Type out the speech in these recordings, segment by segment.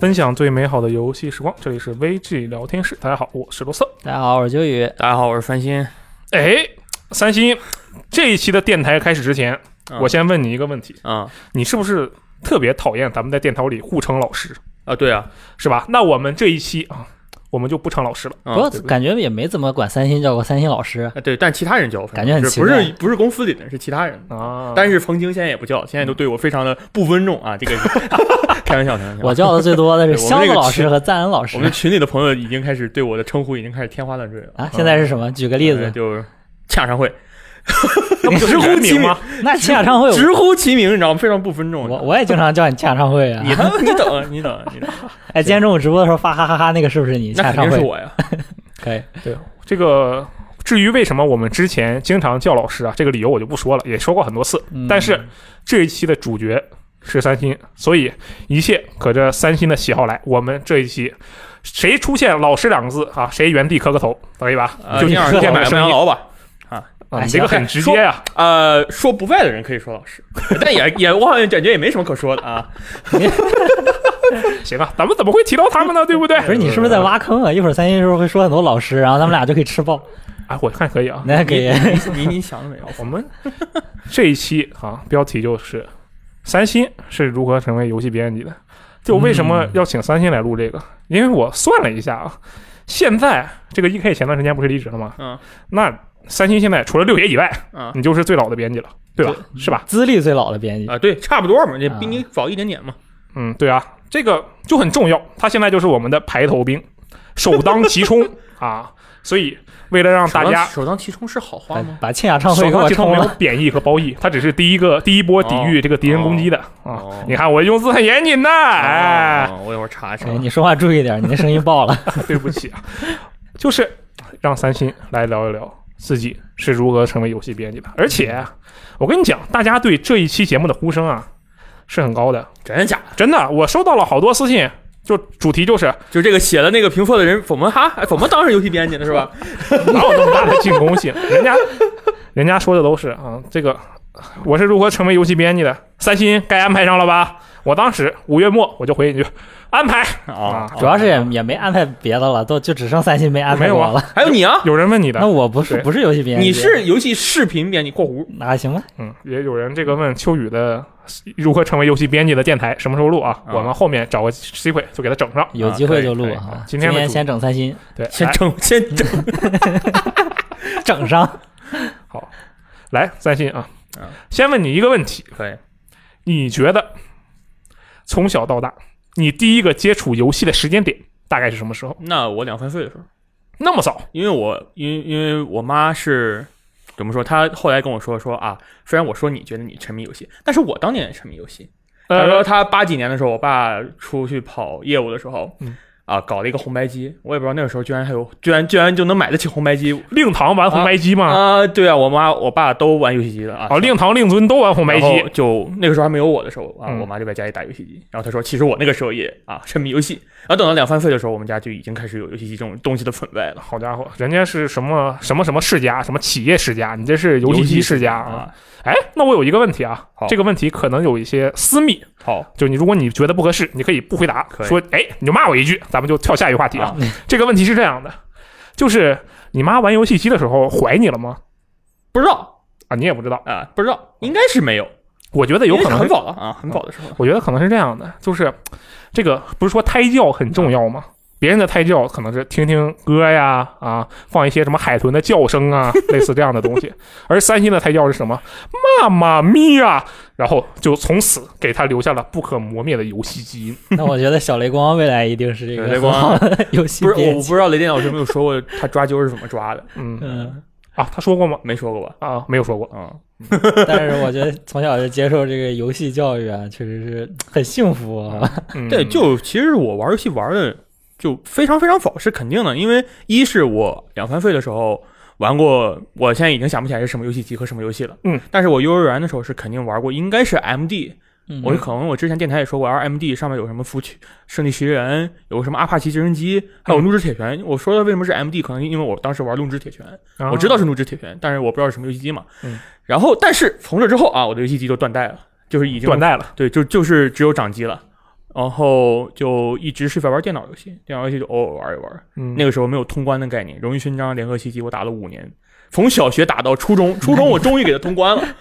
分享最美好的游戏时光，这里是 VG 聊天室。大家好，我是罗瑟。大家好，我是九宇。大家好，我是三星。哎，三星，这一期的电台开始之前，嗯我先问你一个问题：啊。你是不是特别讨厌咱们在电台里互称老师，啊，对啊，是吧？那我们这一期啊，我们就不称老师了。啊不过对不对感觉也没怎么管三星叫过三星老师。啊对，但其他人叫我感觉很奇怪是不是公司里的，是其他人。啊，但是冯京现在也不叫，现在都对我非常的不尊重啊！这个 开玩笑，开玩笑。我叫的最多的是箱子个老师和赞恩老师我们群里的朋友已经开始对我的称呼已经开始天花乱坠了啊。现在是什么？举个例子，呃就是洽商会，直呼其名人名吗？那洽唱会，直呼其名，你知道吗？非常不尊重。我我也经常叫你洽唱会啊。你他 你等你等你等，哎，今天中午直播的时候发哈哈哈，那个是不是你那肯洽唱会？定是我呀。可以，对这个至于为什么我们之前经常叫老师啊，这个理由我就不说了，也说过很多次。嗯但是这一期的主角是三星，所以一切可着三星的喜好来。我们这一期谁出现“老师”两个字啊，谁原地磕个头，可以吧？啊，就你出这样先买现的声音麦当劳吧。啊，哎你这个很直接呀、呃，说不在的人可以说老师，但也也我好像感觉也没什么可说的啊。行啊，咱们怎么会提到他们呢？对不对？不是你是不是在挖坑啊？一会儿三星是不是会说很多老师，然后咱们俩就可以吃爆？哎，我看可以啊。那可以。你你想了没有？我们这一期啊，标题就是三星是如何成为游戏编辑的。就为什么要请三星来录这个？因为我算了一下啊，现在这个 E.K 前段时间不是离职了吗？嗯，那三星现在除了六爷以外，啊你就是最老的编辑了，对吧？是吧？资历最老的编辑，啊，对，差不多嘛，这啊比你早一点点嘛。嗯，对啊，这个就很重要。他现在就是我们的排头兵，首当其冲 啊！所以为了让大家首当其冲是好话把吗？把庆雅唱会首给我当其冲没有了。贬义和褒义，他只是第一个第一波抵御这个敌人攻击的啊哦。你看我用字很严谨的，哎，哦，我一会儿查一查哎，。你说话注意点，你那声音爆了。对不起啊，就是让三星来聊一聊自己是如何成为游戏编辑的。而且啊我跟你讲，大家对这一期节目的呼声啊是很高的，真的假的？真的，我收到了好多私信，就主题就是就这个写的那个评测的人，怎么哈哎怎么当上游戏编辑的是吧？哪有那么大的进攻性？人家人家说的都是啊，这个我是如何成为游戏编辑的，三星该安排上了吧？我当时五月末我就回一句安排啊，主要是也也没安排别的了，都就只剩三星没安排没有啊过了。还有你啊，有人问你的那，我不是不是游戏编辑，你是游戏视频编辑（括弧那还行吧？嗯，也有人这个问秋雨的如何成为游戏编辑的电台什么时候录啊？啊我们后面找个机会就给他整上。有机会就录啊。今天先整三星，对，），先整先整。整上。好来三星啊啊，先问你一个问题，可以，你觉得从小到大，你第一个接触游戏的时间点大概是什么时候？那我两三岁的时候，那么早？因为我因为因为我妈是怎么说？她后来跟我说说啊，虽然我说你觉得你沉迷游戏，但是我当年也沉迷游戏。他说呃，她八几年的时候，我爸出去跑业务的时候，嗯啊，搞了一个红白机，我也不知道那个时候居然还有，居然居然就能买得起红白机令堂玩红白机吗？啊！对啊，我妈我爸都玩游戏机的啊。哦，令堂、令尊都玩红白机。就那个时候还没有我的时候啊，嗯我妈就在家里打游戏机。然后她说，其实我那个时候也啊沉迷游戏。然后等到两三岁的时候，我们家就已经开始有游戏机这种东西的存在了。好家伙，人家是什么什么什么世家，什么企业世家，你这是游戏机世家啊！啊！哎，那我有一个问题啊，这个问题可能有一些私密，好，就你如果你觉得不合适，你可以不回答，说哎你就骂我一句，咱们就跳下一个话题啊。啊这个问题是这样的，就是你妈玩游戏机的时候怀你了吗？不知道啊，你也不知道。啊，不知道，应该是没有，我觉得有可能，很早了啊，很早的时候。我觉得可能是这样的，就是这个不是说胎教很重要吗？别人的胎教可能是听听歌呀，啊，放一些什么海豚的叫声啊，类似这样的东西。而三星的胎教是什么？妈妈咪呀！然后就从此给他留下了不可磨灭的游戏基因。那我觉得小雷光未来一定是这个游戏不是，我不知道雷电老师有没有说过他抓阄是怎么抓的，嗯嗯，啊，他说过吗？没说过吧？啊，没有说过。嗯，但是我觉得从小就接受这个游戏教育啊，确实是很幸福啊。嗯，对，就其实我玩游戏玩的就非常非常早是肯定的，因为一是我两三岁的时候玩过，我现在已经想不起来是什么游戏机和什么游戏了，嗯，但是我幼儿园的时候是肯定玩过，应该是 MD 嗯我可能我之前电台也说过，RMD 上面有什么服务器、圣地十一人，有什么阿帕奇直升机，还有怒之铁拳。我说的为什么是 MD，可能因为我当时玩怒之铁拳，啊我知道是怒之铁拳，但是我不知道是什么游戏机嘛。嗯。然后，但是从这之后啊，我的游戏机就断代了，就是已经断代了。对，就就是只有掌机了。然后就一直是在玩电脑游戏，电脑游戏就偶尔玩一玩。嗯，那个时候没有通关的概念，荣誉勋章、联合袭击我打了五年，从小学打到初中，初中我终于给它通关了。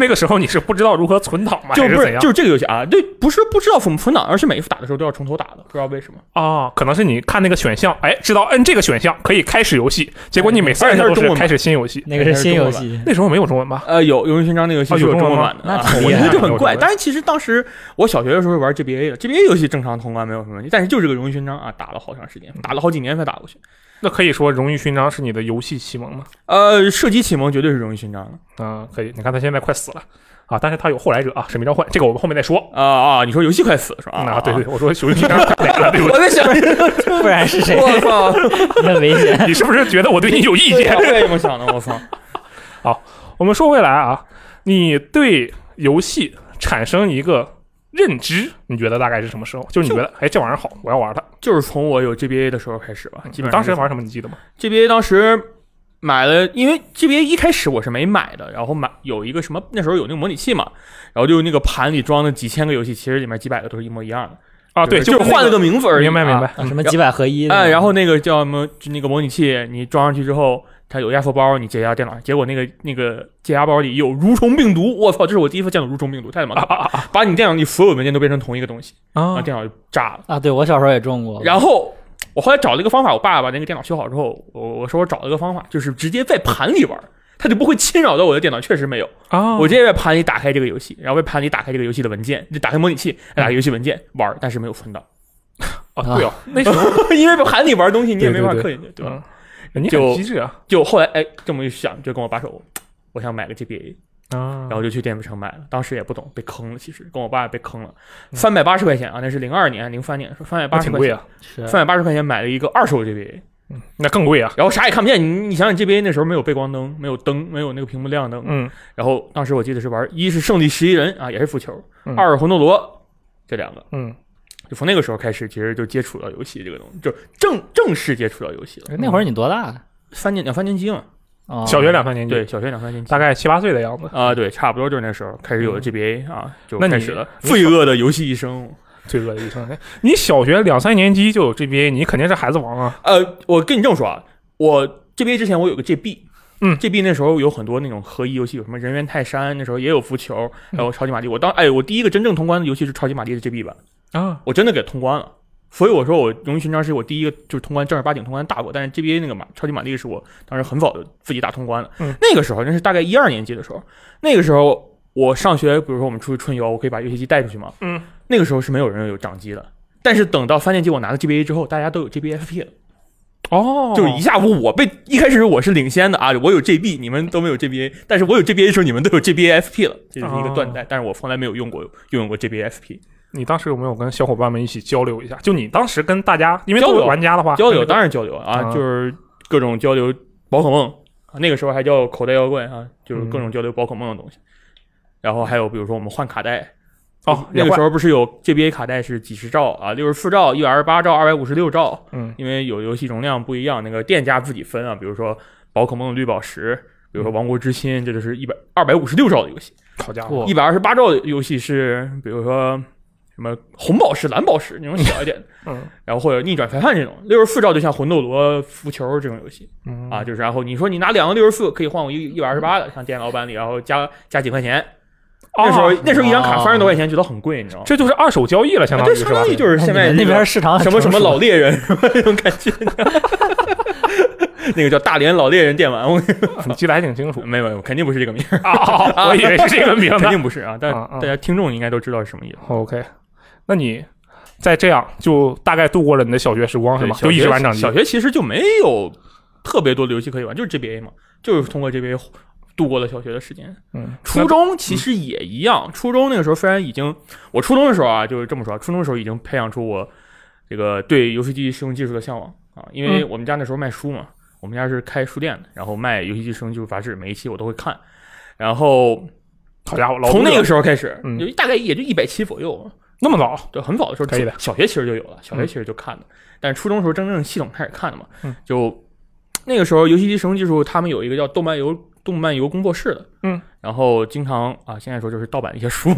那个时候你是不知道如何存档吗？就不是怎样？就是这个游戏啊，对，不是不知道怎么存档，而是每一次打的时候都要从头打的，不知道为什么。啊，可能是你看那个选项，哎，知道摁这个选项可以开始游戏，结果你每次摁它都而且它是中文版是开始新游戏。那个是新游戏，那时候没有中文吧？呃，有《荣誉勋章》那个游戏是有中文版的，我觉得就很怪。但是其实当时我小学的时候玩 GBA 的，GBA 游戏正常通关没有什么问题，但是就这个《荣誉勋章》啊，打了好长时间，打了好几年才打过去。那可以说荣誉勋章是你的游戏启蒙吗？呃，射击启蒙绝对是《荣誉勋章》的啊，可以。你看他现在快死了啊，但是他有后来者啊，《使命召唤》，这个我们后面再说。啊啊！你说游戏快死是吧？啊，对对，我说荣誉勋章快哪了，对不对？我在想，不然是谁？我操，很危险。你是不是觉得我对你有意见？我也这么想的，我操！好我们说回来啊，你对游戏产生一个认知，你觉得大概是什么时候？就是你觉得，哎，这玩意儿好，我要玩它。就是从我有 GBA 的时候开始吧，基本上是当时玩什么？你记得吗？GBA 当时买了，因为 GBA 一开始我是没买的，然后买有一个什么那时候有那个模拟器嘛，然后就那个盘里装的几千个游戏，其实里面几百个都是一模一样的啊，对，就是换了个个名字而已。明白明白什么几百合一的？哎，然后那个叫什么，就那个模拟器，你装上去之后，它有压缩包，你解压电脑，结果那个那个解压包里有蠕虫病毒，我操，这是我第一次见到蠕虫病毒，太他妈可怕了！把你电脑里所有文件都变成同一个东西，啊，电脑就炸了。啊，对我小时候也中过。然后我后来找了一个方法，我爸把那个电脑修好之后，我我说我找了一个方法，就是直接在盘里玩，它就不会侵扰到我的电脑。确实没有，啊，我直接在盘里打开这个游戏，然后在盘里打开这个游戏的文件，就打开模拟器，打开游戏文件玩，但是没有存档，啊，对哦，那时候 因为盘里玩东西你也没法刻进去，对吧？嗯，你就很机智啊就后来哎这么一想，就跟我爸说，我想买个 GBA，啊然后就去电子城买了，当时也不懂，被坑了，其实跟我爸也被坑了，三百八十块钱啊，那是零二年、零三年，说三百那八十块钱，挺贵啊，是三百八十块钱买了一个二手 GBA。那更贵啊。然后啥也看不见。你你想想，GBA 那时候没有背光灯，没有灯，没有那个屏幕亮灯。嗯然后当时我记得是玩，一是圣地十一人啊，也是浮球；嗯二是魂斗罗，这两个。嗯，就从那个时候开始，其实就接触到游戏这个东西，就正正式接触到游戏了。那会儿你多大？三年两三年级嘛，啊，小学两三年级，对，，小学两三年级，大概七八岁的样子。啊、对，差不多就是那时候开始有了 GBA 啊，就那你开始了罪恶的游戏一生。罪恶的一生。哎你小学两三年级就有 GBA，你肯定是孩子王啊。呃，我跟你这么说啊，我 GBA 之前我有个 GB，嗯，GB 那时候有很多那种合一游戏，有什么人猿泰山，那时候也有浮球，还有超级玛丽。我当哎，我第一个真正通关的游戏是超级玛丽的 GB 版，啊，我真的给通关了。所以我说我荣誉勋章是我第一个就是通关正儿八经通关大过，但是 GBA 那个马超级玛丽是我当时很早就自己打通关了。嗯那个时候那是大概一二年级的时候，那个时候我上学，比如说我们出去春游，我可以把游戏机带出去嘛。嗯，那个时候是没有人有掌机的，但是等到三年级我拿了 GBA 之后，大家都有 GBFP 了。哦，就一下午我被一开始我是领先的啊，我有 GB，你们都没有 GBA，但是我有 GBA 的时候，你们都有 GBAFP 了，这就是一个断代，但是我从来没有用过用过 GBAFP 你当时有没有跟小伙伴们一起交流一下？就你当时跟大家，因为都有玩家的话，交流，当然交流啊，啊。就是各种交流宝可梦啊，那个时候还叫口袋妖怪啊，就是各种交流宝可梦的东西。然后还有比如说我们换卡带，哦，那个时候，候不是有 GBA 卡带是几十兆啊，六十四兆、一百二十八兆、二百五十六兆，嗯。因为有游戏容量不一样，那个店家自己分啊，比如说宝可梦的绿宝石，比如说王国之心，这就是一百二百五十六兆的游戏，好家伙，一百二十八兆的游戏是比如说什么红宝石、蓝宝石那种小一点的，嗯 然后或者逆转裁判这种，六十四兆就像魂斗罗、浮球这种游戏嗯啊，就是然后你说你拿两个六十四可以换我一一百二十八的，像电脑版里，然后加加几块钱，那时候、哦那时候一张卡哦三十多块钱，觉得很贵，你知道吗？这就是二手交易了，相当于是吧这相当？于就是现在那边市场很什么什么老猎人什么那种感觉，那个叫大连老猎人电玩，我你记得还挺清楚没有没有，肯定不是这个名儿，啊，我以为是这个名 肯。定不是啊，但大家听众应该都知道是什么意思。OK，那你再这样就大概度过了你的小学时光是吗？就一直玩掌机小学其实就没有特别多的游戏可以玩，就是 GBA 嘛，就是通过 GBA 度过了小学的时间。嗯，初中其实也一样，初中那个时候虽然已经，我初中的时候啊，就是这么说，初中的时候已经培养出我这个对游戏机使用技术的向往啊，因为嗯我们家那时候卖书嘛，我们家是开书店的，然后卖游戏机使用技术杂志，每一期我都会看，然后好家伙，从那个时时候开始，嗯就大概也就一百期左右，那么早，对，很早的时候，可以的。小学其实就有了，小学其实就看的，但是初中的时候真正系统开始看的嘛，嗯。就那个时候游戏机使用技术，他们有一个叫动漫游动漫游工作室的，嗯，然后经常啊，现在说就是盗版一些书，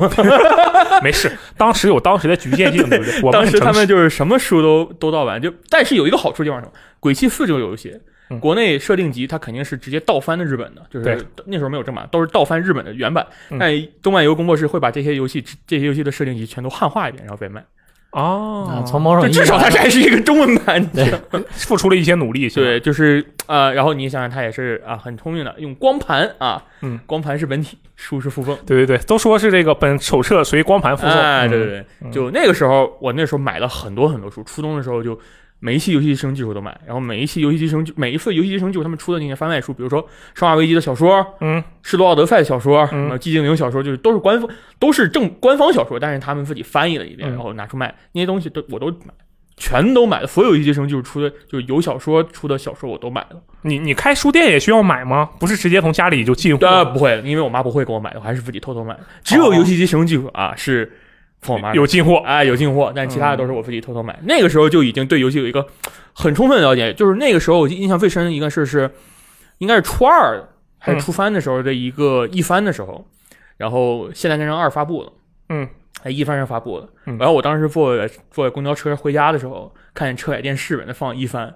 没事，当时有当时的局限性，对不对？我们当时他们就是什么书都都盗版，就但是有一个好处地方是什么？《鬼泣四》这个游戏，嗯。国内设定集它肯定是直接倒翻的日本的，就是那时候没有正版，都是倒翻日本的原版。嗯。但动漫游工作室会把这些游戏这些游戏的设定集全都汉化一遍，然后再卖。哦。啊，，从某种至少它是还是一个中文版。对。付出了一些努力，对，就是呃，然后你想想，它也是啊，很聪明的，用光盘啊，嗯，光盘是本体，书是附赠。对对对，都说是这个本手册随光盘附送，对对对，嗯。就那个时候，我那时候买了很多很多书，初中的时候就每一期游戏机生技术都买，然后每一期游戏机生每一次游戏机生技术他们出的那些番外书，比如说《生化危机》的小说，嗯施罗奥德赛的小说，嗯寂静岭小说，就是都是官方都是正官方小说，但是他们自己翻译了一遍，嗯然后拿出卖，那些东西都我都买。全都买了，所有游戏机生就是出的，就是有小说出的小说我都买了。你你开书店也需要买吗？不是直接从家里就进货呃，吗？不会，因为我妈不会给我买的，我还是自己偷偷买的。只有游戏机使用技术啊是从我妈有进货，哎，有进货，但其他的都是我自己偷偷买。那个时候就已经对游戏有一个很充分的了解，就是那个时候我印象最深的一个事是，应该是初二还是初三的时候的一个一番的时候，然后《现代战争二》发布了，嗯，在一番上发布了，嗯。然后我当时坐坐在公交车回家的时候，看见车载电视在那放一番，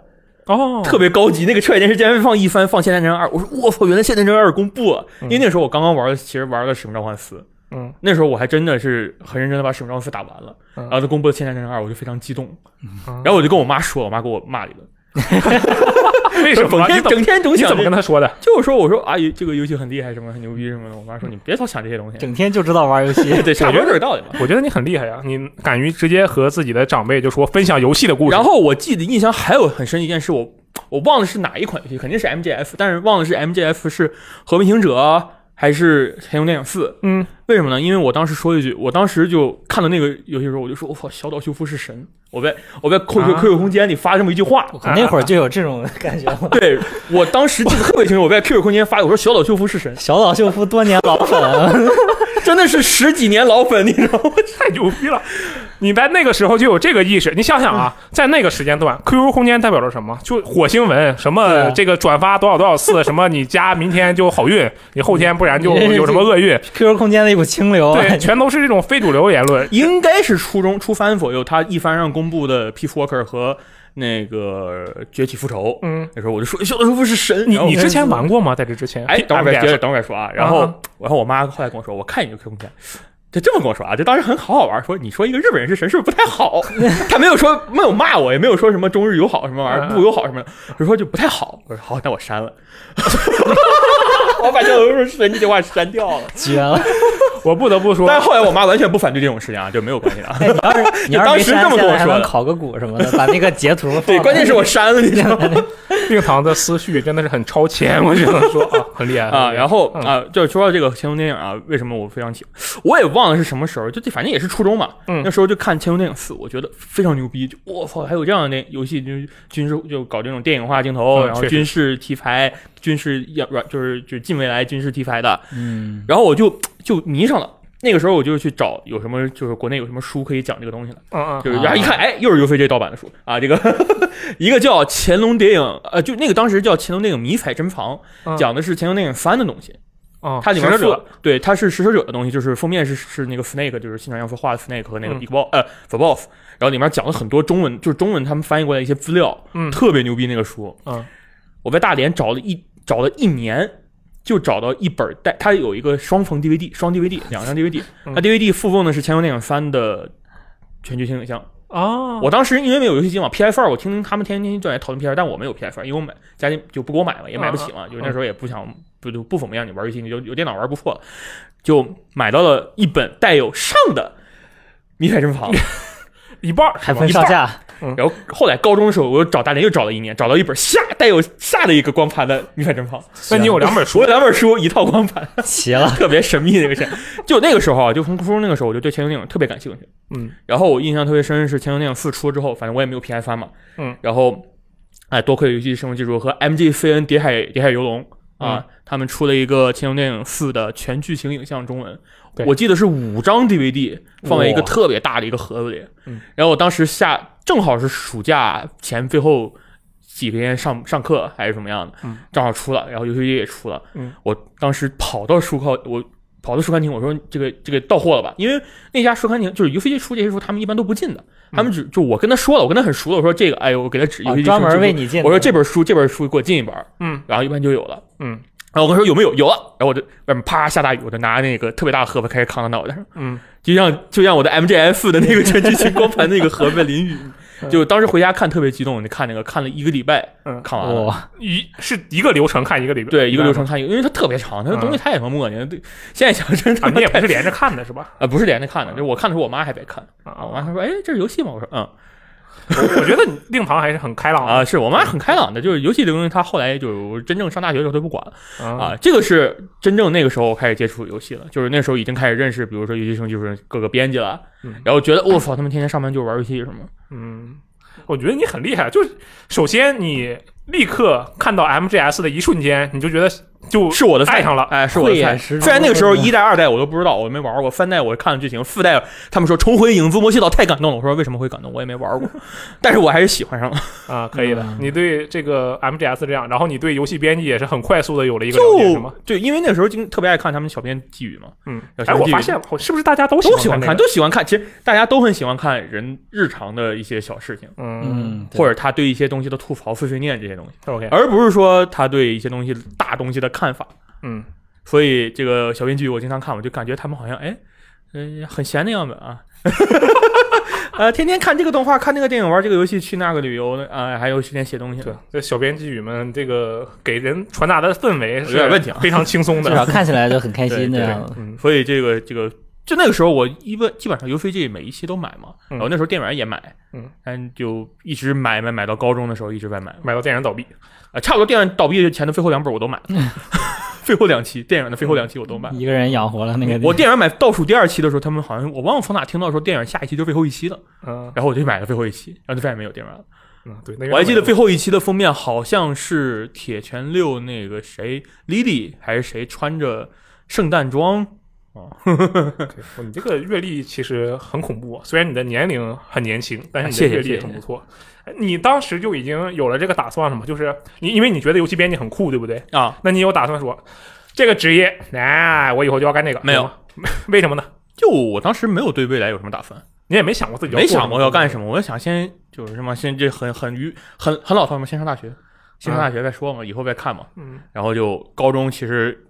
哦，特别高级，那个车载电视竟然放一番放《现代战争二》，我说我操，原来《现代战争二》公布了，因为那时候我刚刚玩的，其实玩的《使命召唤四》。嗯，那时候我还真的是很认真的把《使命召唤四》打完了，嗯然后他公布了《现代战争二》，我就非常激动，然然后我就跟我妈说，我妈给我骂了一顿，为什么整天你怎么整天总想怎么跟他说的？就是说我说阿姨这个游戏很厉害，什么很牛逼什么的，我妈说你别老想这些东西，整天就知道玩游戏。对，差不多这个道理嘛。我觉得你很厉害呀，你敢于直接和自己的长辈就说分享游戏的故事。然后我记得印象还有很深一件事，我我忘了是哪一款游戏，肯定是 MGF，但是忘了是 MGF 是和平行者还是海用电影四。嗯，为什么呢？因为我当时说一句，我当时就看到那个游戏的时候，我就说：“我靠，小岛秀夫是神！”我在我在 QQ 啊 QQ 空间里发这么一句话。我靠那会儿就有这种感觉了。对我当时记得特别清楚，我在 QQ 空间发，我说小岛秀夫是神，小岛秀夫多年老粉，真的是十几年老粉，你知道吗？太牛逼了！你在那个时候就有这个意识，你想想啊，在那个时间段，QQ 空间代表着什么？就火星文，什么啊这个转发多少多少次，什么你家明天就好运，你后天不然就有什么厄运，QQ 空间的一股清流。对，全都是这种非主流言论。应该是初中初番左右，他一番上公布的 Peace Walker 和那个崛起复仇。嗯，那时候我就说小岛秀夫是神。你你之前玩过吗？在这之前？哎，等会儿再接着，等会儿再说啊。然后，啊然后我妈后来跟我说，我看你这 QQ 空间，就这么跟我说啊，就当时很好好玩。说你说一个日本人是神是不是不太好？他没有说没有骂我，也没有说什么中日友好什么玩意儿，嗯不友好什么的，就说就不太好。我说好，那我删了。我把小岛秀夫是神这句话删掉了。绝了！我不得不说，但是后来我妈完全不反对这种事情啊，就没有关系啊。哎，你要是 你当时这么跟我说考个股什么的，把那个截图对，关键是我删了，你知道吗？令堂的思绪真的是很超前，我只能说啊，很厉害啊，然后嗯啊，就说到这个乾隆电影啊，为什么我非常喜欢？我也忘了是什么时候，就这反正也是初中嘛，嗯那时候就看《乾隆电影四》，我觉得非常牛逼，就我操，还有这样的游戏，就是军事就搞这种电影化镜头，然后军事题材、军事要软就是就是近未来军事题材的，嗯，然后我就就迷上了。那个时候我就去找有什么，就是国内有什么书可以讲这个东西了。嗯嗯，就是啊然后一看，哎，又是 UCJ 盗版的书啊！这个 一个叫《乾隆谍影》，呃，就那个当时叫《乾隆电影迷彩珍藏》，嗯讲的是乾隆电影翻的东西。哦，它里面是对它是食蛇者的东西，就是封面是是那个 Snake，就是新川洋夫画的 Snake 和那个嗯 Big Boss、呃 The Boss，然后里面讲了很多中文，就是中文他们翻译过来一些资料，嗯特别牛逼那个书。嗯我在大连找了一找了一年，就找到一本带，它有一个双层 DVD，双 DVD 两张 DVD，嗯。它 DVD 附赠的是《乾隆电影三》的全剧情影像。啊，我当时因为没有游戏机嘛，PS 二我听他们天天就在讨论 PS 二，但我没有 PS 二，因为我买家里就不给我买嘛，也买不起嘛，就那时候也不想不就不怎么样，你玩游戏你就有电脑玩不错了，就买到了一本带有上的《迷彩珍藏》，一半儿还分上下，然后后来高中的时候我又找大连又找了一年，找到一本下带有下的一个光盘的《迷彩珍藏》，那你有两本书？我有两本书一套光盘，齐了。特别神秘那个事。就那个时候啊，就从初中那个时候我就对乾隆电影特别感兴趣。嗯。然后我印象特别深是《乾隆电影四》出了之后，反正我也没有 PS 三嘛，嗯，然后哎，多亏游戏生物技术和 MGCN《谍海谍海游龙》啊，他们出了一个《天龙电影四》的全剧情影像中文，我记得是五张 DVD 放在一个特别大的一个盒子里。嗯，然后我当时下正好是暑假前最后几天上上课还是什么样的，嗯，正好出了，然后游戏机也出了，嗯，我当时跑到书靠我。跑到书刊亭，我说这个这个到货了吧？因为那家书刊亭就是游戏机出这些书，他们一般都不进的。他们只就我跟他说了，我跟他很熟了，我说这个，哎呦，我给他指游戏机啊专门为你进。我说这本书这本书给我进一本，嗯然后一般就有了。嗯然后我跟他说有没有？有了。然后我就外面啪下大雨，我就拿那个特别大的盒子开始扛到脑袋上，嗯，就像就像我的 MGS 的那个全剧情光盘那个盒子淋雨。就当时回家看特别激动，你看那个看了一个礼拜，嗯看完了。哇，一是一个流程看一个礼拜，对，一个流程看一个，因为它特别长，它的东西太他妈磨叽了。对，现在想真啊，的你也不是连着看的是吧？啊，不是连着看的，就我看的时候，我妈还在看啊。我妈说：“哎，这是游戏吗？”我说：“嗯。我我觉得令堂还是很开”朗的。啊，是我妈很开朗的，就是游戏这个东西，她后来就真正上大学的时候，她不管了。啊。啊，这个是真正那个时候开始接触游戏了，就是那时候已经开始认识，比如说游戏生就是各个编辑了，嗯。然后觉得我操，他们天天上班就玩游戏什么，嗯，我觉得你很厉害，就是首先你立刻看到 MGS 的一瞬间，你就觉得就是我的菜爱上了，哎，是我的虽然那个时候一代、二代我都不知道，我没玩过，三代我看了剧情，四代他们说重回影子魔系岛太感动了，我说为什么会感动，我也没玩过，但是我还是喜欢上了。啊，可以的嗯。你对这个 MGS 这样，然后你对游戏编辑也是很快速的有了一个了解，是就吗？对，因为那个时候经特别爱看他们小编寄语嘛，嗯，哎，我发现了，是不是大家都都喜欢看，都喜欢看。其实大家都很喜欢看人日常的一些小事情，嗯或者他对一些东西的吐槽、碎碎念这些东西，，OK，而不是说他对一些东西大东西的看法。嗯所以这个小编剧我经常看，我就感觉他们好像哎，呃，很闲的样子啊。呃，天天看这个动画，看那个电影，玩这个游戏，去那个旅游的啊、还有时间写东西。对，这小编剧们这个给人传达的氛围是有点问题啊非常轻松的至少的。看起来就很开心的样子。嗯所以这个这个，就那个时候我一般基本上 UCG 每一期都买嘛，嗯然后那时候电影也买，嗯，但就一直买买买到高中的时候一直在买，买到电影倒闭，啊，差不多电影倒闭前的最后两本我都买了，最后两期电影的最后两期我都买了。一个人养活了那个。我电影买倒数第二期的时候，他们好像我忘了从哪听到说电影下一期就是最后一期了，嗯然后我就买了最后一期，然后就再也没有电影了。嗯，对，那我还记得最后一期的封面好像是铁拳六那个谁 Lily 还是谁穿着圣诞装，你这个阅历其实很恐怖啊，虽然你的年龄很年轻，但是你的阅历谢谢谢谢很不错。哎你当时就已经有了这个打算了吗？就是你因为你觉得游戏编辑很酷，对不对？啊，那你有打算说这个职业，哎，我以后就要干这个？没有，为什么呢？就我当时没有对未来有什么打算，你也没想过自己要没想过要干什么？么，我想先就是什么，先这很很愚很很老套嘛，先上大学，先上大学再说嘛，以后再看嘛。嗯然后就高中其实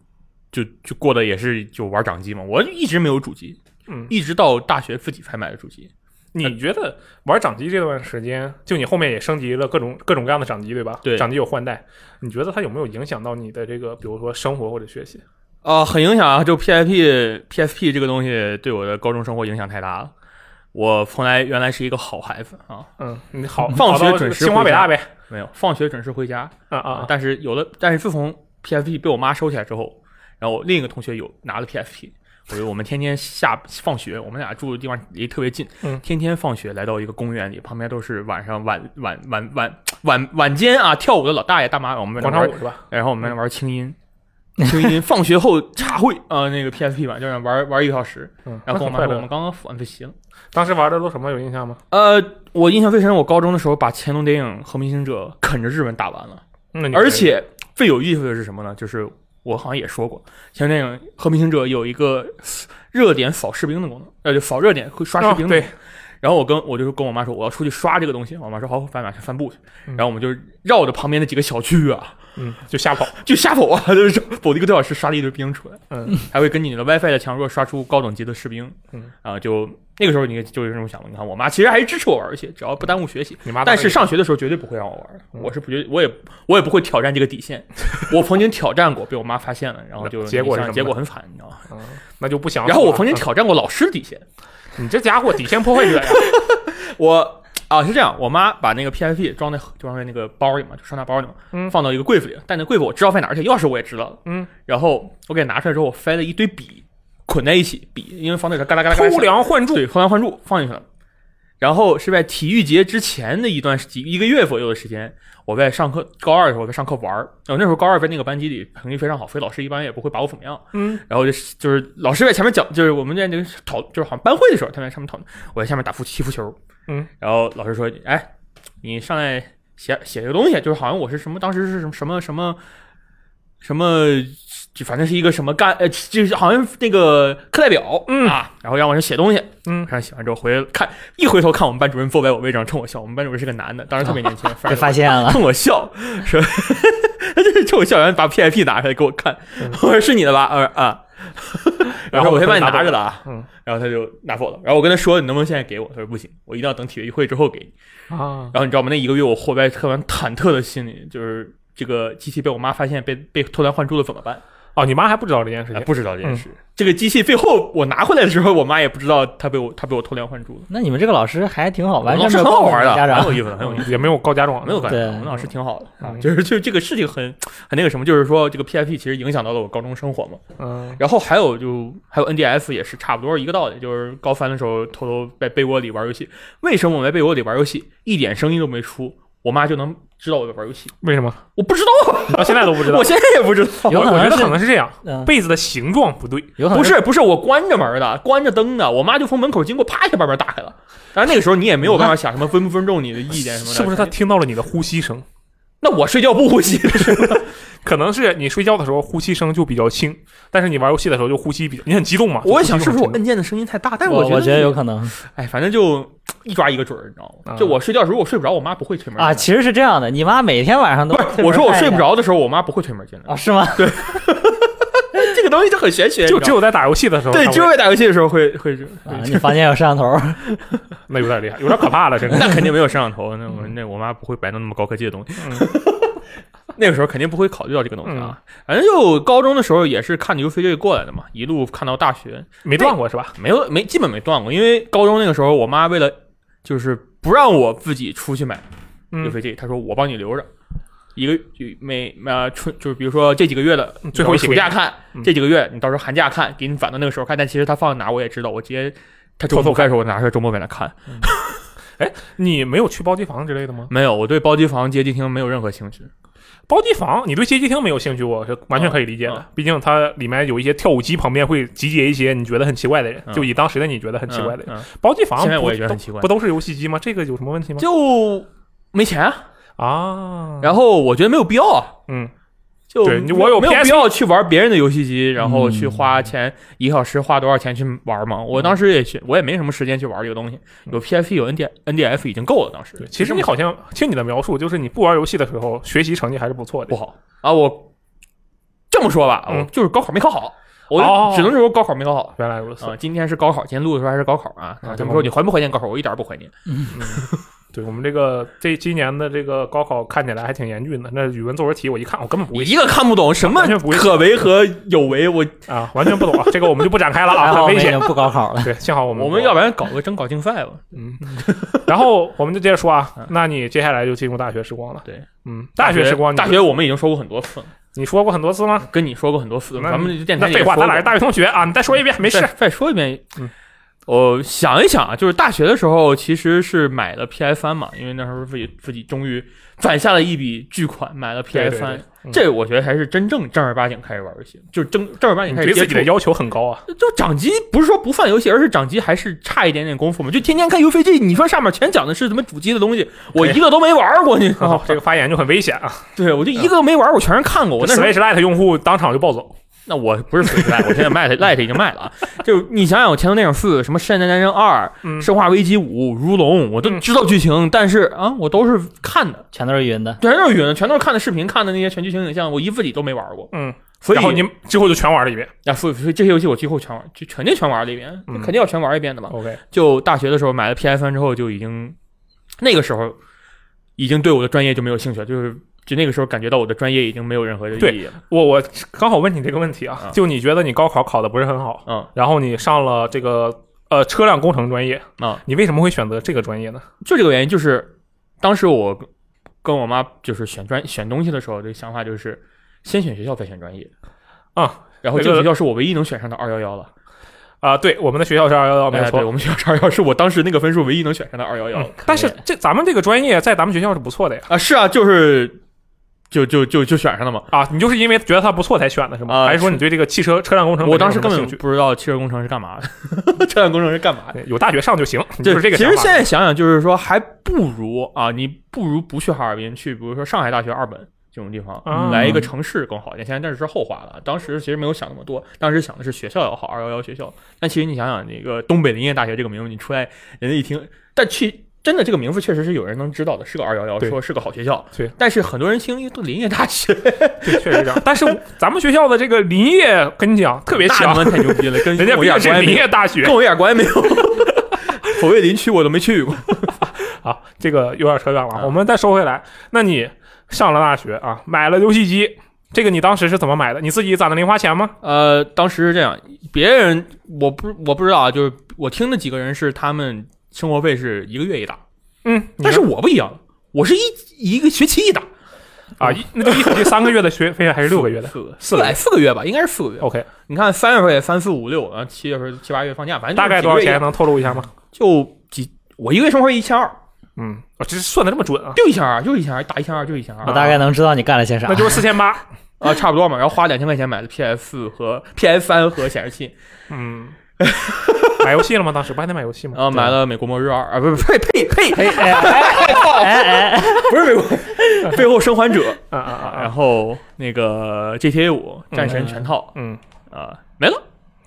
就就过的也是就玩掌机嘛，我一直没有主机，嗯，一直到大学自己才买的主机。你觉得玩掌机这段时间，就你后面也升级了各种各种各样的掌机，对吧？对掌机有换代，你觉得它有没有影响到你的这个，比如说生活或者学习？啊、很影响啊！就 PSP PSP 这个东西对我的高中生活影响太大了。我从来原来是一个好孩子啊，嗯，你好，放学准时清华北大呗。没有放学准时回家啊啊啊！但是有了，但是自从 PSP 被我妈收起来之后，然后我另一个同学有拿了 PSP，我就我们天天下放学，我们俩住的地方离特别近，嗯天天放学来到一个公园里，旁边都是晚上晚晚晚晚晚晚间啊跳舞的老大爷大妈，我们玩广场舞是吧？然后我们玩轻音，轻音放学后茶会啊、那个 PSP 版就让玩玩一个小时，嗯，然后跟我妈说我们。刚刚复完自习了。当时玩的都什么有印象吗？呃，我印象最深，我高中的时候把《乾隆电影和平行者》啃着日文打完了，而且最有意思的是什么呢？就是我好像也说过，《乾隆电影和平行者》有一个热点扫士兵的功能，呃，就扫热点会刷士兵、哦对，然后我跟我就跟我妈说，我要出去刷这个东西。我妈说好，翻马去散步去。嗯然后我们就绕着旁边的几个小区啊，嗯，就瞎跑。就瞎跑啊，就是跑了一个多小时，刷了一堆兵出来。嗯还会根据你的 WiFi 的强弱刷出高等级的士兵。嗯啊，就那个时候你就有这种想法，你看我妈其实还是支持我玩游戏，只要不耽误学习。你妈但是上学的时候绝对不会让我玩，嗯我是不觉我也我也不会挑战这个底线。我曾经挑战过，被我妈发现了，然后就结果结果很惨，你知道吗？嗯，那就不想。然后我曾经挑战过老师的底线，你这家伙底线破坏者呀！我啊是这样，我妈把那个 PSP 装在装在那个包里嘛，就收纳包里嘛，嗯放到一个柜子里，但那柜子我知道在哪儿，而且钥匙我也知道了。嗯，然后我给拿出来之后，我塞了一堆笔捆在一起，笔因为放在这嘎啦嘎啦嘎啦，偷梁换柱，对，偷梁换柱放进去了。然后是在体育节之前的一段时几一个月左右的时间，我在上课，高二的时候在上课玩儿。我那时候高二在那个班级里成绩非常好，所以老师一般也不会把我怎么样。嗯，然后就是就是老师在前面讲，就是我们在那个讨，就是好像班会的时候，他们在上面讨论，我在下面打浮踢足球。嗯，然后老师说：“哎，你上来写写个东西，就是好像我是什么，当时是什么什么什么什么，就反正是一个什么干，呃，就是好像那个课代表，嗯啊，然后让我去写东西，嗯，上写完之后回来看，一回头看我们班主任坐在我位置上冲我笑，我们班主任是个男的，当时特别年轻，反被正发现了，冲我笑，说他就是冲我笑，然后把 PIP 拿出来给我看，我说是你的吧？我说啊，然后我先把你拿着了啊，嗯然后他就拿走了，然后我跟他说你能不能现在给我？他说不行，我一定要等体育会之后给你。啊，然后你知道吗？那一个月我活在特别忐忑的心里，就是这个机器被我妈发现被被偷梁换柱了怎么办？哦，你妈还不知道这件事情，哎不知道这件事。这个机器最后我拿回来的时候，我妈也不知道她被我她被我偷梁换柱了。那你们这个老师还挺好，玩老师全没有很好玩的，家长很有意思的，很有意思。也没有告家长，没有告家长我们老师挺好的啊，嗯就是就这个事情很很那个什么，就是说这个 PIP 其实影响到了我高中生活嘛。嗯然后还有就还有 NDS 也是差不多一个道理，就是高三的时候偷偷在被窝里玩游戏。为什么我在被窝里玩游戏一点声音都没出，我妈就能知道我在玩游戏？为什么？我不知道，到现在都不知道 我。现在也不知道。有我我觉得可能是这样，嗯，被子的形状不对。有可能不是不是，我关着门的，关着灯的，我妈就从门口经过，啪一下把门打开了。但是那个时候你也没有办法想什么分不尊重你的意见什么的，是不是她？听到了你的呼吸声？那我睡觉不呼吸，可能是你睡觉的时候呼吸声就比较轻，但是你玩游戏的时候就呼吸比较，你很激动嘛？我也想是不是我就呼吸摁键的声音太大，但是觉得我我觉得有可能哎，反正就一抓一个准儿，你知道吗？啊就我睡觉的时候我睡不着，我妈不会推门啊，其实是这样的，你妈每天晚上都不是我说我睡不着的时候，我妈不会推门进来。啊，是吗？这 个东西就很玄学，就只有在打游戏的时候，对，只有在打游戏的时候会会啊，你房间有摄像头，那有点厉害，有点可怕了，真的。那肯定没有摄像头，那我那我妈不会摆弄那么高科技的东西。那个时候肯定不会考虑到这个东西啊。反正就高中的时候也是看着 UCJ 过来的嘛，一路看到大学，没断过是吧？没有没基本没断过。因为高中那个时候，我妈为了就是不让我自己出去买嗯，UCJ，她说我帮你留着。一个就每呃春就是比如说这几个月的最后一暑假看，嗯这几个月你到时候寒假看，给你反到那个时候看。但其实他放在哪我也知道，我直接他周末开始我拿出来周末给他看。哎你没有去包机房之类的吗？没有，我对包机房、街机厅没有任何兴趣。包机房，你对街机厅没有兴趣，我是完全可以理解的。嗯毕竟它里面有一些跳舞机旁边会集结一些你觉得很奇怪的人，嗯就以当时的你觉得很奇怪的人。包机房现在我也觉得很奇怪不都是游戏机吗？这个有什么问题吗？就没钱啊。啊，然后我觉得没有必要啊，嗯，就对我有没有必要去玩别人的游戏机，然后嗯去花钱一个小时花多少钱去玩嘛？我当时也去，我也没什么时间去玩这个东西。有 PSP 有 ND NDF 已经够了，当时对，其实你好像听你的描述，就是你不玩游戏的时候，学习成绩还是不错的不。好啊。我这么说吧，嗯我就是高考没考好，我哦只能说高考没考好。原来如此，啊，今天是高考，今天录的时候还是高考啊！啊他们说你怀不怀念高考？我一点儿不怀念。对我们这个这今年的这个高考看起来还挺严峻的。那语文作文题我一看，我根本不会一个看不懂什么完全不会可为和有为，我啊，完全不懂啊，这个我们就不展开了啊，很危险我们已经。不高考了。对，幸好我们我们要不然搞个征稿竞赛吧？嗯，然后我们就接着说啊嗯，那你接下来就进入大学时光了。对，嗯，大学时光，大学我们已经说过很多次了，你说过很多次吗？跟你说过很多次，那咱们这电台那废话，咱俩是大学同学啊，你再说一遍，没事。再说一遍。嗯，我想一想啊，就是大学的时候其实是买了 PS 三嘛，因为那时候自己自己终于攒下了一笔巨款，买了 PS 三这我觉得才是真正正儿八经开始玩游戏，就是正正儿八经。对自己的要求很高啊。就掌机不是说不犯游戏，而是掌机还是差一点点功夫嘛。就天天看 UCG，你说上面全讲的是什么主机的东西，我一个都没玩过，你知道吗？哦 这个发言就很危险啊！对，我就一个都没玩，我全是看过。我那 Switch Lite 用户当场就暴走。那我不是 Switch Lite，我现在卖 Lite 已经卖了啊。就你想想，我前头那种四，什么《圣战战争二》嗯《生化危机五》《如龙》，我都嗯知道剧情，但是啊，我都是看的，全都是云的，全都是云的，全都是看的视频，看的那些全剧情影像，我一自己都没玩过。嗯，所以然后你之后就全玩了一遍。啊，所以所以这些游戏我最后全玩，就肯定全玩了一遍，嗯肯定要全玩一遍的嘛。OK，就大学的时候买了 PS 三之后，就已经那个时候已经对我的专业就没有兴趣了，就是就那个时候感觉到我的专业已经没有任何的意义了。我我刚好问你这个问题啊啊，就你觉得你高考考的不是很好，嗯然后你上了这个呃车辆工程专业，啊，你为什么会选择这个专业呢？就这个原因，就是当时我跟我妈就是选专选东西的时候，这个想法就是先选学校再选专业啊。然后这个学校是我唯一能选上的二幺幺了。啊，对，我们的学校是二幺幺，没错。我们学校是二幺，是我当时那个分数唯一能选上的二幺幺嗯但是这咱们这个专业在咱们学校是不错的呀。啊，是啊，就是就就就就选上了嘛。啊，你就是因为觉得它不错才选的是吗？啊还是说你对这个汽车车辆工程我当时根本？不知道汽车工程是干嘛的，车辆工程是干嘛的。有大学上就行，就是这个其实法。现在想想，就是说还不如啊，你不如不去哈尔滨，去比如说上海大学二本这种地方，啊来一个城市更好一点。现在但是是后话了，当时其实没有想那么多，当时想的是学校要好，二幺幺学校。但其实你想想，那个东北林业大学这个名字，你出来，人家一听，但去。真的，这个名字确实是有人能知道的，是个二幺幺，说是个好学校。对，但是很多人听都林业大学，对，确实这样。但是咱们学校的这个林业，跟你讲特别强，那太牛逼了，跟人家跟我毕竟是林业大学跟我一点关系没有。所谓 林区我都没去过。啊。这个有点扯远了，啊我们再说回来。那你上了大学啊，买了游戏机，这个你当时是怎么买的？你自己攒的零花钱吗？呃，当时是这样，别人我不我不知道啊，就是我听的几个人是他们生活费是一个月一打，嗯，但是我不一样，我是一一个学期一打，啊，一那就一口气三个月的学费还是六个月的四个四个月四个月吧，应该是四个月。？OK，你看三月份也三四五六，然后七月份七八月放假，反正大概多少钱？能透露一下吗？就几，我一个月生活费一千二，嗯，啊，这算的这么准啊？就一千二，就一千二，打一千二就一千二我大概能知道你干了些啥。那就是四千八。啊，差不多嘛。然后花两千块钱买的 PS 和 PS 三和显示器，嗯，买游戏了吗？当时不还得买游戏吗？然后买了《美国末日二》啊，不不呸呸呸，哎哎哎哎哎，不是美国 《背后生还者》。啊啊啊然啊！后那个 GTA 五战神全套嗯，啊、没了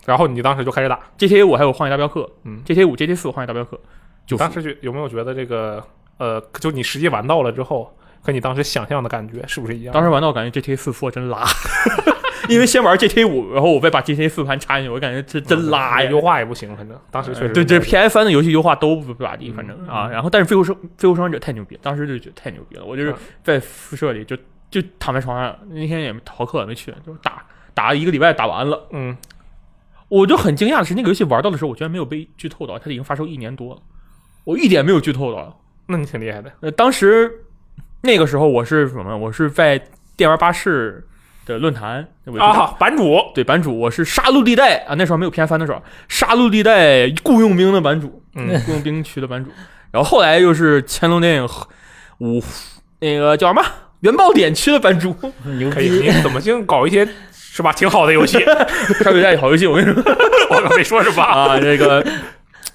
然后你当时就开始打，，GTA 五还有荒野大镖客，嗯，GTA 五、GTA 四、荒野大镖客，就当时觉有没有觉得这个呃，就你实际玩到了之后，和你当时想象的感觉是不是一样？当时玩到我感觉 GTA 四做真拉，因为先玩 GTA 五，然后我再把 GTA 四盘插进去，我感觉这真拉呀。优化也不行，反正当时确实对，这这 PS 三的游戏优化都不咋地，反正嗯啊，然后但是《最后生最后生还者》太牛逼，当时就觉得太牛逼了，我就是嗯在宿舍里就就躺在床上，那天也逃课也没去，就打打了一个礼拜打完了。嗯我就很惊讶的是，那个游戏玩到的时候，我居然没有被剧透到，它已经发售一年多了，我一点没有剧透到。那你挺厉害的。呃，当时那个时候我是什么？我是在电玩巴士的论坛我啊，版主对版主，我是杀戮地带啊，那时候没有 PS 三的时候，杀戮地带雇佣兵的版主，嗯雇佣兵区的版主。然后后来又是乾隆电影五那个叫什么原爆点区的版主，牛 可以，逼！你怎么净搞一些是吧？挺好的游戏，杀戮地带好游戏，我跟你说。我可没说是吧？啊，这个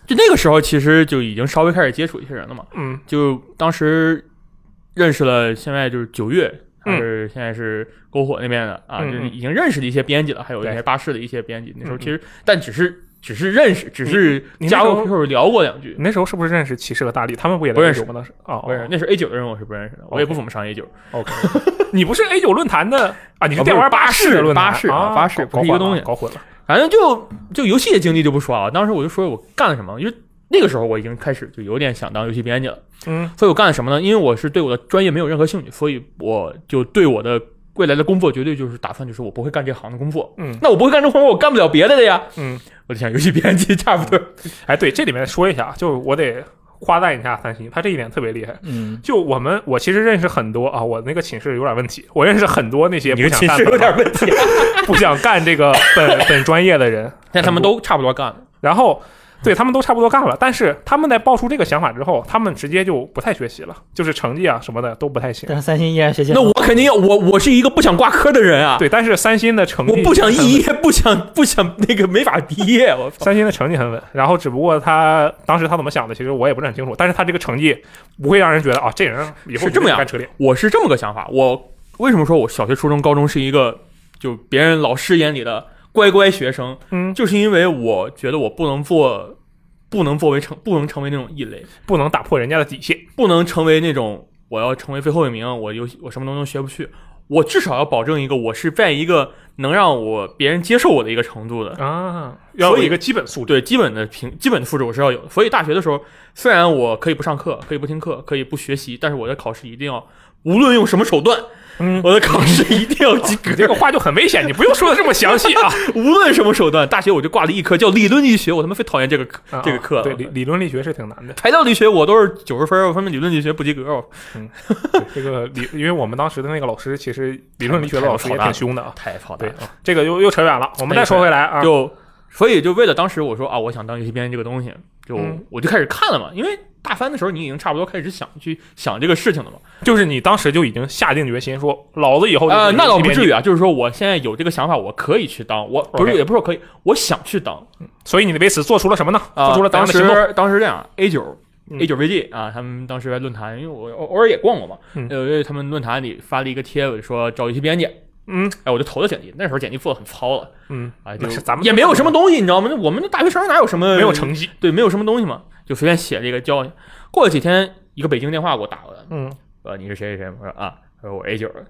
就那个时候其实就已经稍微开始接触一些人了嘛，嗯就当时认识了，现在就是九月。还嗯是现在是篝火那边的啊，嗯就是已经认识的一些编辑了，还有一些巴士的一些编辑。那时候嗯其实，但只是只是认识，只是加过时候 QQ 聊过两句。那时候是不是认识骑士和大力？他们不也在不认识有吗？当时哦，不是，那是 A 九的人，我是不认识的，我也不怎么上 A 九。OK，你不是 A 九论坛的啊？你是电玩巴士的论坛巴士啊啊，巴士不是一个东西搞混了。反正就就游戏的经历就不说了，当时我就说我干了什么，因为那个时候我已经开始就有点想当游戏编辑了。嗯所以我干了什么呢？因为我是对我的专业没有任何兴趣，所以我就对我的未来的工作绝对就是打算就是我不会干这行的工作。嗯那我不会干这行，我干不了别的的呀。嗯，我就想游戏编辑 差不多。哎，对，这里面说一下，就是我得夸赞一下三星，他这一点特别厉害。嗯，就我们，我其实认识很多啊，我那个寝室有点问题，我认识很多那些你不想干有点问题，不想干这个本 本专业的人，但他们都差不多干了。然后对他们都差不多干了，但是他们在爆出这个想法之后，他们直接就不太学习了，就是成绩啊什么的都不太行。但是三星依然学习那我肯定要，我我是一个不想挂科的人啊。对，但是三星的成绩我不想很稳肄业，不想不想那个没法毕业。我！三星的成绩很稳，然后只不过他当时他怎么想的，其实我也不是很清楚。但是他这个成绩不会让人觉得啊，这人以后是这么样干车脸。我是这么个想法。我为什么说我小学、初中、高中是一个就别人老师眼里的乖乖学生？嗯，就是因为我觉得我不能做，不能作为成，不能成为那种异类，不能打破人家的底线。不能成为那种我要成为最后一名，我游戏我什么东西都学不去。我至少要保证一个，我是在一个能让我别人接受我的一个程度的。啊，要有一个基本素质。对基本的平基本的素质我是要有的。所以大学的时候，虽然我可以不上课，可以不听课，可以不学习，但是我的考试一定要，无论用什么手段，嗯，我的考试一定要及格。这个话就很危险，你不用说的这么详细啊。无论什么手段，大学我就挂了一科叫理论力学，我他妈最讨厌这个课啊这个课了。对理理论力学是挺难的。材料力学我都是九十分，我他妈理论力学不及格，哦。嗯这个理，因为我们当时的那个老师，其实理论力学的老师也挺凶的啊。太操蛋了。这个又又扯远了，我们再说回来啊。就所以就为了当时我说啊，我想当游戏编辑这个东西，就、嗯我就开始看了嘛。因为大三的时候，你已经差不多开始想去想这个事情了嘛。就是你当时就已经下定决心说，老子以后呃，那倒不至于。啊，就是说我现在有这个想法，我可以去当，我不是也不是说可以，我想去当所以你为此做出了什么呢？啊。做出了当时的行动？时当时这样，A 九嗯 A 九 VG 啊，他们当时在论坛，因为我偶偶尔也逛过嘛，嗯呃，他们论坛里发了一个帖子说找一些编辑，嗯哎，我就投了简历，那时候简历做的很糙了嗯，啊，就那是咱们也没有什么东西，你知道吗？那我们那大学生哪有什么没有成绩。对，没有什么东西嘛，就随便写了一个交。过了几天，一个北京电话给我打过来，嗯，呃，你是谁谁谁？我说啊，他说我 A 九的。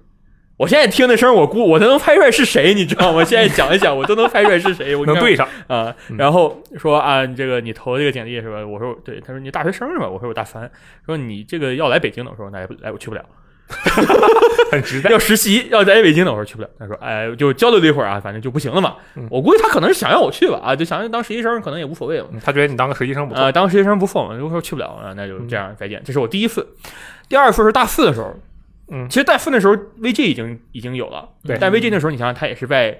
我现在听那声，我估我都能猜出来是谁，你知道吗？现在讲一讲，我都能猜出来是谁。我 能对上。啊、嗯然后说啊，这个你投这个简历是吧？我说对，他说你大学生是吧？我说我大三。说你这个要来北京的，我说那不来我去不了。很实在。要实习要在北京的，我说去不了。他说哎，就交流了一会儿啊，反正就不行了嘛。嗯我估计他可能是想让我去吧，啊，就想当实习生可能也无所谓嘛。嗯他觉得你当个实习生不错。呃，当实习生不错嘛，如果说去不了啊，那就这样再见。这是我第一次，第二次是大四的时候。嗯其实大四那时候，VG 已经已经有了，对但 VG 那时候你想想，他也是在，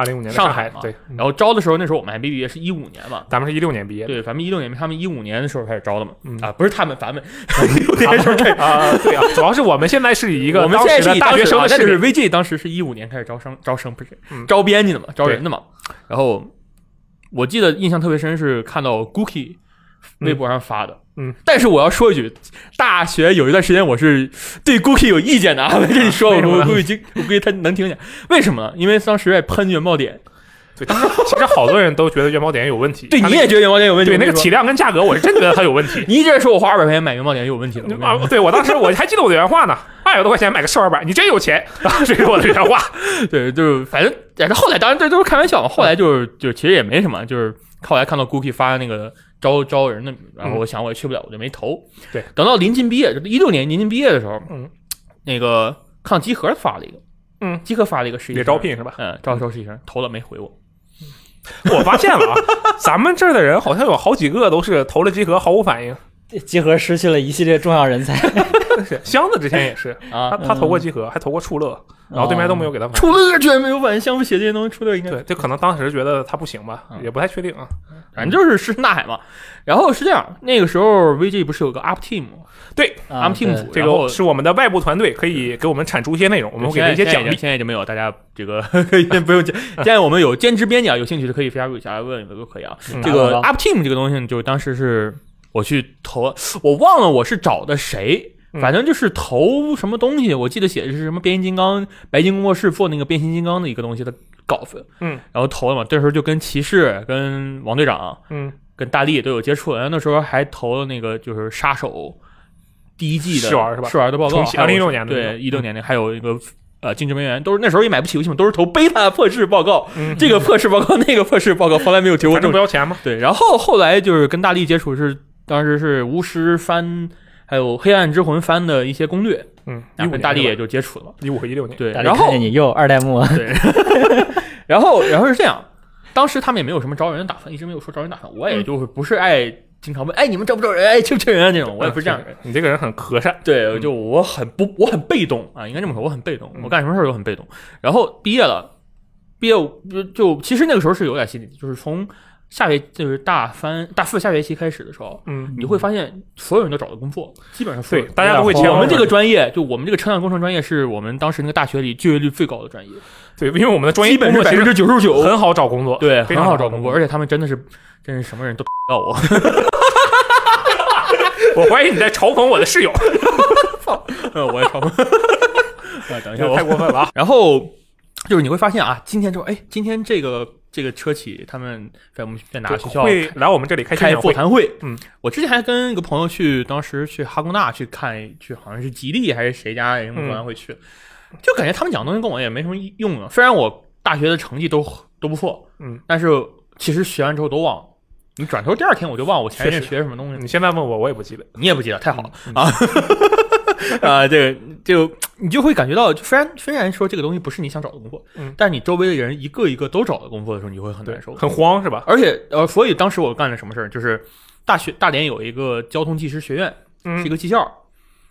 二零五年上海嘛对，嗯然后招的时候，那时候我们还没毕业，是一五年嘛。咱们是一六年毕业。对，咱们一六年，他们一五年的时候开始招的嘛。嗯啊，不是他们，咱们 一六年的时候开。啊，对啊，主要是我们现在是以一个我们现在是以大学生啊但是，VG 当时是一五年开始招生，招生不是、嗯招编辑的嘛，招人的嘛。然后我记得印象特别深是看到 Gookie 微博上发的，嗯，但是我要说一句，大学有一段时间我是对 Gookie 有意见的啊，我跟你说，我估计我估计他能听见，为什么呢？因为当时在喷元宝点，对，当时其实好多人都觉得元宝点有问题。对，你也觉得元宝点有问题，对那个体体，量跟价格，我是真觉得它有问题。你一直在说我花二百块钱买元宝点有问题了，我跟你 啊，对我当时我还记得我的原话呢，二百多块钱买个试玩版，你真有钱啊！这是我的原话。对，就是反正，但是后来当然这都是开玩笑嘛。后来就是就其实也没什么，就是后来看到 Gookie 发那个招招人的，然后我想我也去不了，我就没投。对，等到临近毕业，就一六年临近毕业的时候，嗯，那个看到集合发了一个，嗯，集合发了一个实习也生招聘是吧？嗯，招招实习生，投了没回我。我发现了啊，咱们这儿的人好像有好几个都是投了集合毫无反应。集合失去了一系列重要人才，是箱子之前也是，啊他，他投过集合，还投过触乐，然后对面都没有给他反应。出乐居然没有反应，相互写这些东西，出乐应该对，就可能当时觉得他不行吧，嗯也不太确定啊。反正就是石沉大海嘛。然后是这样，那个时候 VG 不是有个 Up Team 吗对，啊，Up Team 组，这个是我们的外部团队可以给我们产出一些内容，我们会给他一些奖励。现在已经没有，大家这个 可以先不用讲。现在我们有兼职编辑啊，有兴趣的可以加入一下，问一问都可以啊。嗯这个 Up Team 这个东西，就是当时是我去投，我忘了我是找的谁。嗯反正就是投什么东西，我记得写的是什么变形金刚，白金工作室做那个变形金刚的一个东西的稿子，嗯，然后投了嘛。这时候就跟骑士、跟王队长、嗯，跟大力都有接触，然后那时候还投了那个就是杀手第一季的试玩是吧试玩的报告，重启还有2016年的那对，种一六年的，还有一个呃竞争人员，都是那时候也买不起游戏嘛，都是投贝塔测试报告，嗯这个测试报告 那个测试报告从来没有提过反正正不要钱嘛。对，然后后来就是跟大力接触是当时是巫师番，还有黑暗之魂番的一些攻略，嗯，然后大力也就就接触了嘛，一五和一六年。对，然后看见你又二代目，对，然后然后是这样，当时他们也没有什么招人的打算，一直没有说招人打算，我也就是不是爱经常问，哎，你们招不招人？哎，缺不缺人啊？这种我也不是这样的人。你这个人很和善。对，就我很不，我很被动啊，应该这么说，我很被动，我干什么事儿都很被动。然后毕业了，毕业就就其实那个时候是有点心理，就是从下学就是大三、大四下学期开始的时候，嗯，你会发现所有人都找到工作，基本上所有，对大家都会签我们这个专业，就我们这个车辆工程专业，是我们当时那个大学里就业率最高的专业，对，因为我们的专业基本是百分之九十九，很好找工作，对，非很好找工工作，而且他们真的是，真是什么人都 要我。我怀疑你在嘲讽我的室友，呃，我也超。啊，等一下，我太过分了啊！然后就是你会发现啊，今天之后，哎，今天这个这个车企他们在我们在哪个学校会来我们这里开开，座谈会？嗯，我之前还跟一个朋友去，当时去哈工大去看，去好像是吉利还是谁家什么座谈会去，就感觉他们讲的东西跟我也没什么用啊。虽然我大学的成绩都都不错，嗯，但是其实学完之后都忘了。你转头第二天我就忘了我前一天学什么东西。你现在问我，我也不记得。你也不记得，太好了、嗯啊！啊，这个就你就会感觉到，虽然虽然说这个东西不是你想找的工作，嗯但你周围的人一个一个都找到工作的时候，你会很难受，。很慌是吧？而且呃，所以当时我干了什么事儿，就是大学大连有一个交通技师学院，是一嗯个技校，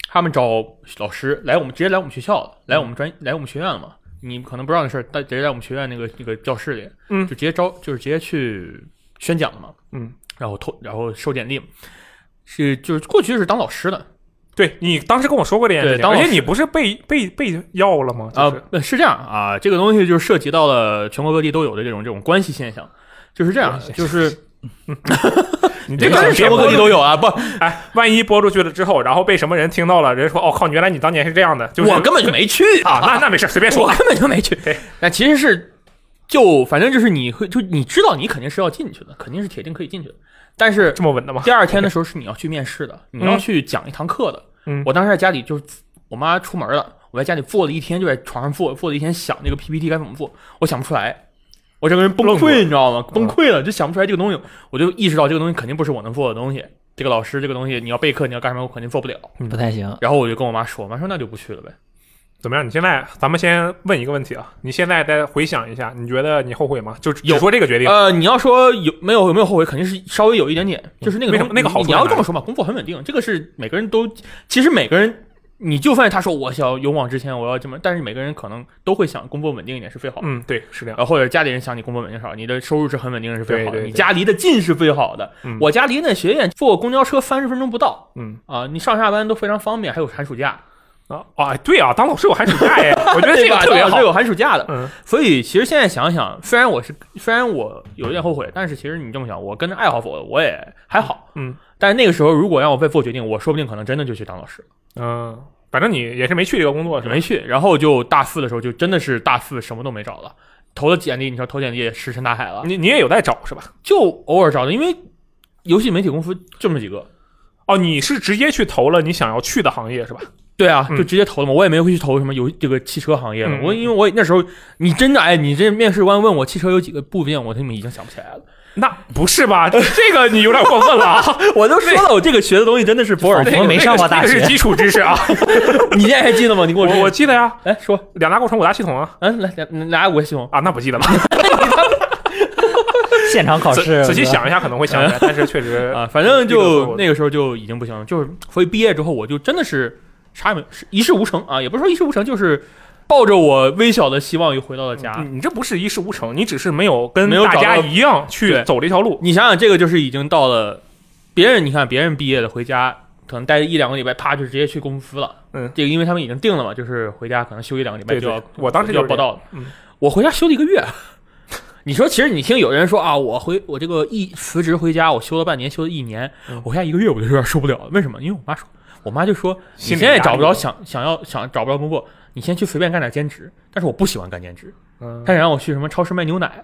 他们找老师来我们直接来我们学校了，来我们专来我们学院了嘛。你可能不知道的事儿，但直接在我们学院那个那个教室里，嗯就直接招，就是直接去宣讲了嘛，嗯，然后投，然后收简历，是就是过去是当老师的对你当时跟我说过这件事情，而且你不是被被被要了吗？啊就是、呃是这样啊，这个东西就是涉及到了全国各地都有的这种这种关系现象，就是这样，就是 你这个是全国各地都有啊，不，哎，万一播出去了之后，然后被什么人听到了，人说哦靠，原来你当年是这样的，就是我根本就没去啊，那那没事，随便说我。根本就没去对。那其实是就反正就是你会就你知道你肯定是要进去的，肯定是铁定可以进去的。但是这么稳的吗？第二天的时候是你要去面试的，你要去讲一堂课的。嗯我当时在家里就是我妈出门了，我在家里坐了一天，就在床上坐坐了一天，想那个 PPT 该怎么做，我想不出来。我整个人崩溃，你知道吗？嗯崩溃了，就想不出来这个东西，我就意识到这个东西肯定不是我能做的东西。这个老师，这个东西你要备课，你要干什么，我肯定做不了。不太行。然后我就跟我妈说，我妈说那就不去了呗。怎么样？你现在咱们先问一个问题啊，你现在再回想一下，你觉得你后悔吗？就只有说这个决定，呃，你要说有没有有没有后悔，肯定是稍微有一点点，就是那个那个好处你你要这么说嘛，工作很稳定，这个是每个人都，其实每个人，你就算他说我想勇往直前，我要这么，但是每个人可能都会想工作稳定一点是最好的。嗯，对，是这样。然后或者家里人想你工作稳定少，你的收入是很稳定是最好的，对对对你家离得近是最好的。嗯我家离那学院坐公交车三十分钟不到嗯啊，你上下班都非常方便，还有寒暑假，啊啊，对啊，当老师有寒暑假哎，我觉得这？个特别好是。有寒暑假的。嗯所以其实现在想想，虽然我是虽然我有一点后悔，但是其实你这么想，我跟着爱好走，我也还好。嗯但是那个时候如果让我被做决定，我说不定可能真的就去当老师，嗯，反正你也是没去这个工作是吧没？去。然后就大四的时候，就真的是大四什么都没找了，投了简历，你说投简历也石沉大海了，你你也有在找是吧？就偶尔找的，因为游戏媒体公司这么几个。哦，你是直接去投了你想要去的行业是吧？对啊，嗯就直接投了嘛，我也没有去投什么游这个汽车行业了。嗯我因为我那时候，你真的哎，你这面试官问我汽车有几个部件，我他妈已经想不起来了。那不是吧？这个你有点过分了啊！我都说了，我这个学的东西真的是博尔仿特。佛没上过大学这个是基础知识啊。你现在还记得吗？你给我我我记得呀，哎说，两大构成五大系统啊嗯，来来来，我系统啊，那不记得了。现场考试，仔细想一下可能会想起来，但是确实啊，反正就那个时候就已经不行了，就是所以毕业之后我就真的是啥也没是一事无成啊，也不是说一事无成，就是抱着我微小的希望又回到了家。你你这不是一事无成，你只是没有跟没有大家找到一样去对走这条路。你想想，这个就是已经到了别人，你看别人毕业的回家，可能待一两个礼拜，啪就直接去公司了。嗯，这个因为他们已经定了嘛，就是回家可能休一两个礼拜对就要对，我当时就要报道了。嗯，我回家休了一个月。你说，其实你听有人说啊，我回我这个一辞职回家，我休了半年，休了一年，嗯我回家一个月我就有点受不了了。为什么？因为我妈说，我妈就说，你现在找不着想想要想找不着工作，你先去随便干点兼职。但是我不喜欢干兼职，嗯，他想让我去什么超市卖牛奶，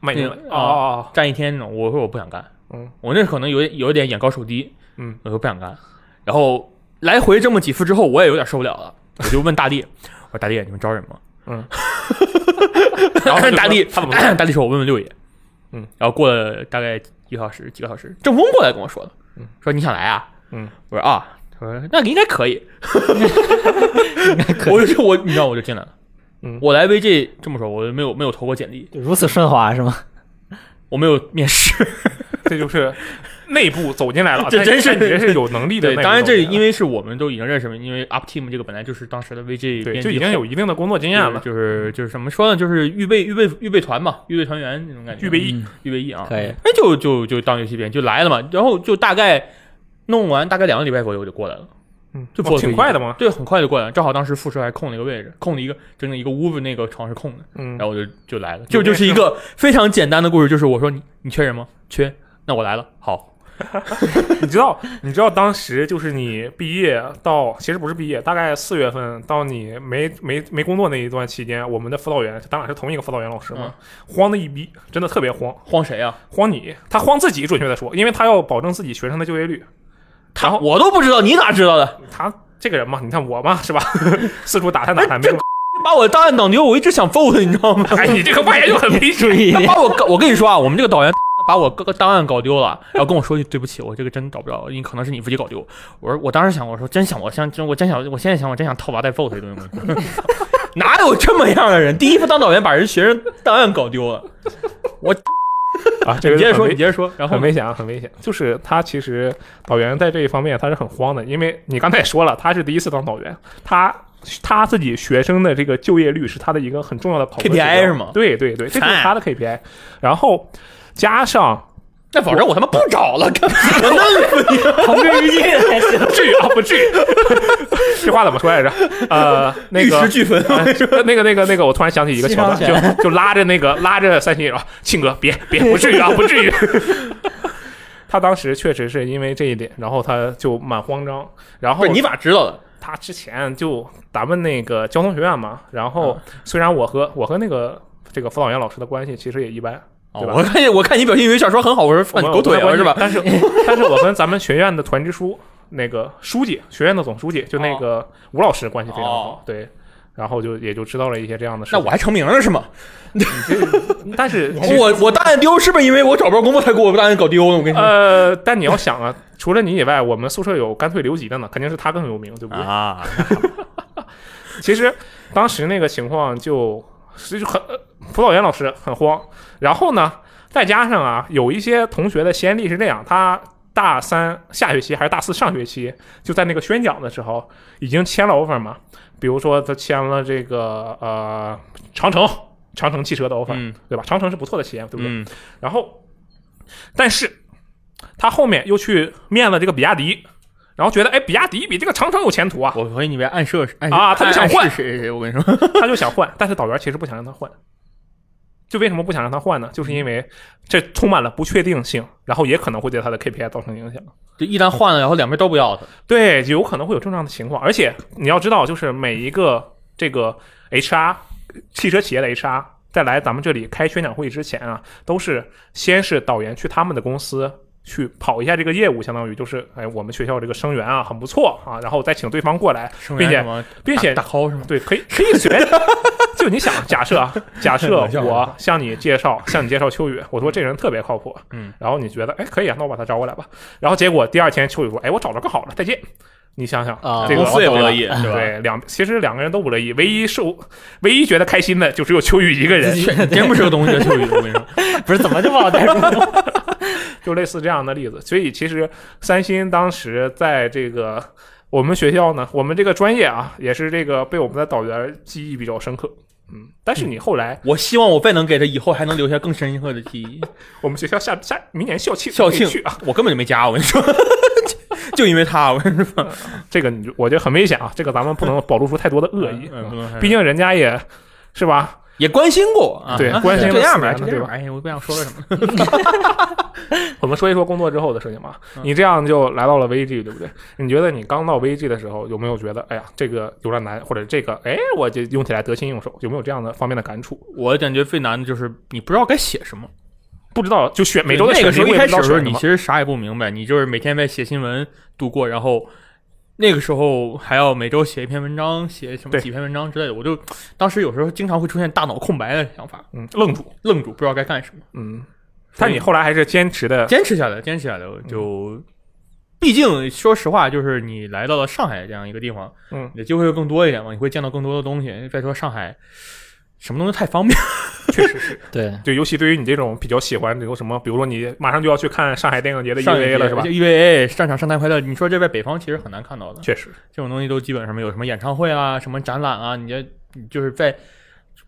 卖牛奶啊站一天那种，我说我不想干。嗯，我那可能有有一点眼高手低，嗯，我说不想干。然后来回这么几次之后，我也有点受不了了，我就问大力，我说大力，你们招人吗？嗯，然后大力，他怎么说大力说，我问问六爷。嗯，然后过了大概一个小时，几个小时，郑峰过来跟我说的，嗯，说你想来啊？嗯，我说啊，那应该可以，我就说我，你知道我就进来了。嗯我来 VG 这么说，我没有没有投过简历，就如此顺滑是吗？我没有面试。这就是内部走进来了，这真是但你这是有能力的对。当然这因为是我们都已经认识了，因为 Up Team 这个本来就是当时的 VG 对编辑就已经有一定的工作经验了，就是就是怎么说呢，就是预备预备预备团嘛，预备团员那种感觉，预备役嗯预备役啊，可以哎，就就就当游戏编就来了嘛，然后就大概弄完大概两个礼拜左右就过来了，嗯，哦就做挺快的嘛。对，很快就过来了，正好当时复试还空了一个位置，空了一个整整一个屋子，那个床是空的，嗯。然，后我就就来了，就就是一个非常简单的故事，就是我说你你缺人吗？缺，那我来了，好，你知道，你知道当时就是你毕业到，其实不是毕业，大概四月份到你没没没工作那一段期间，我们的辅导员咱俩是同一个辅导员老师嘛，慌的一逼，真的特别慌，慌谁啊？慌你，他慌自己，准确的说，因为他要保证自己学生的就业率。他我都不知道，你咋知道的？他这个人嘛，你看我嘛，是吧？四处打探打探，没有。把我档案挡丢，我一直想揍他，你知道吗？哎，你这个发言就很危注险。意一点，他把我搞，我跟你说啊，我们这个导员把我各个档案搞丢了，然后跟我说句对不起，我这个真找不着，你可能是你自己搞丢。我说我当时想，我说真想，我想真我真想，我现在想，我真想套娃再揍他一顿。哪有这么样的人？第一次当导员把人学生档案搞丢了，啊，这个你接着说，你接着说，然后很危险啊，很危险。就是他其实导员在这一方面他是很慌的，因为你刚才也说了，他是第一次当导员，他他自己学生的这个就业率是他的一个很重要的 KPI 是吗对对对，这就是他的 KPI。然后加上那反正我他妈不找了，干同归于尽还至于啊，不至于。这话怎么说来着？呃，那个玉石俱焚。呃那个、那个、那个，我突然想起一个桥段，就就拉着那个拉着三星啊，庆哥，别别，不至于啊，不至于。他当时确实是因为这一点，然后他就蛮慌张。然后你咋知道的？他之前就咱们那个交通学院嘛，然后虽然我和我和那个这个辅导员老师的关系其实也一般，哦我看见我看你表现以为小说很好，我说放你狗腿了是吧？但是 但是我跟咱们学院的团支书那个书记，学院的总书记，就那个吴老师关系非常好，哦对。然后就也就知道了一些这样的事。那我还成名了是吗？但是我我档案丢是不是因为我找不着工作才给我档案搞丢了？我跟你说呃，但你要想啊，除了你以外，我们宿舍有干脆留级的呢，肯定是他更有名，对不对？啊，其实当时那个情况就就很呃辅导员老师很慌，然后呢，再加上啊，有一些同学的先例是这样，他大三下学期还是大四上学期，就在那个宣讲的时候已经签了 offer 嘛，比如说他签了这个呃长城长城汽车的 offer，、嗯。对吧？长城是不错的企业，对不对？嗯，然后，但是他后面又去面了这个比亚迪，然后觉得哎，比亚迪比这个长城有前途啊，我以为暗射暗啊他就想换谁谁谁，我跟你说，他就想换，但是导员其实不想让他换。就为什么不想让他换呢？就是因为这充满了不确定性，然后也可能会对他的 KPI 造成影响。就一旦换了，然后两边都不要他，对，有可能会有这样的情况。而且你要知道，就是每一个这个 HR 汽车企业的 HR 在来咱们这里开宣讲会之前啊，都是先是导员去他们的公司。去跑一下这个业务，相当于就是，哎，我们学校这个生源啊很不错啊，然后再请对方过来，并且并且大 call 是吗？对，可以可以随便。就你想，假设啊，假设我向你介绍，向你介绍秋雨，我说这人特别靠谱，嗯，然后你觉得，哎，可以啊，那我把他招过来吧。然后结果第二天秋雨说，哎，我找着更好的，再见。你想想，啊这个公司也不乐意，对两，其实两个人都不乐意，唯一受，唯一觉得开心的就只有秋雨一个人，真不是个东西，秋雨，我跟你说，不是怎么就往这说？就类似这样的例子。所以其实三星当时在这个我们学校呢，我们这个专业啊，也是这个被我们的导员记忆比较深刻。嗯，但是你后来我希望我再能给他以后还能留下更深刻的记忆。我们学校下下明年校庆，校庆去啊，我根本就没加，我跟你说，就因为他，我跟你说，这个你就我觉得很危险啊，这个咱们不能暴露出太多的恶意，毕竟人家也是吧，也关心过啊，啊对关心了这样吧，四年了对吧。哎，我不想说了什么。我们说一说工作之后的事情吧。嗯你这样就来到了 VG，对不对？你觉得你刚到 VG 的时候，有没有觉得，哎呀，这个有点难，或者这个，哎，我就用起来得心应手，有没有这样的方面的感触？我感觉最难的就是你不知道该写什么。不知道，就选每周的那个时候开始的时候，你其实啥也不明白，你就是每天在写新闻度过，然后那个时候还要每周写一篇文章，写什么几篇文章之类的，我就 当时有时候经常会出现大脑空白的想法，嗯，愣住，愣住不知道该干什么。嗯。但你后来还是坚持的，坚持下来，坚持下来，就毕竟说实话，就是你来到了上海这样一个地方，嗯你的机会会更多一点嘛，你会见到更多的东西。再说上海什么东西太方便，确实是 对，对，尤其对于你这种比较喜欢比如什么，比如说你马上就要去看上海电影节的上 EVA 了，是吧？？EVA 上场圣诞快乐，你说这在北方其实很难看到的，确实，这种东西都基本上没有什么演唱会啊，什么展览啊，你这就是在。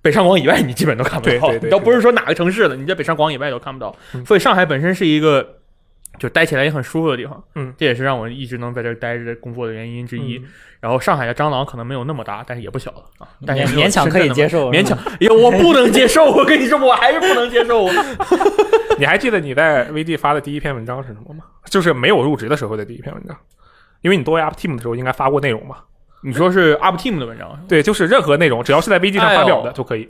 北上广以外，你基本都看不到。对对对你倒不是说哪个城市的，你在北上广以外都看不到。嗯所以上海本身是一个就待起来也很舒服的地方。嗯，这也是让我一直能在这儿待着工作的原因之一。嗯然后上海的蟑螂可能没有那么大，但是也不小了啊，但是勉也勉强可以接受，勉强。哎呦，我不能接受！我跟你说，我还是不能接受。你还记得你在 VG 发的第一篇文章是什么吗？就是没有入职的时候的第一篇文章，因为你作为 Up Team 的时候应该发过内容嘛。你说是 Up Team 的文章，对，就是任何内容，只要是在 VG 上发表的就可以、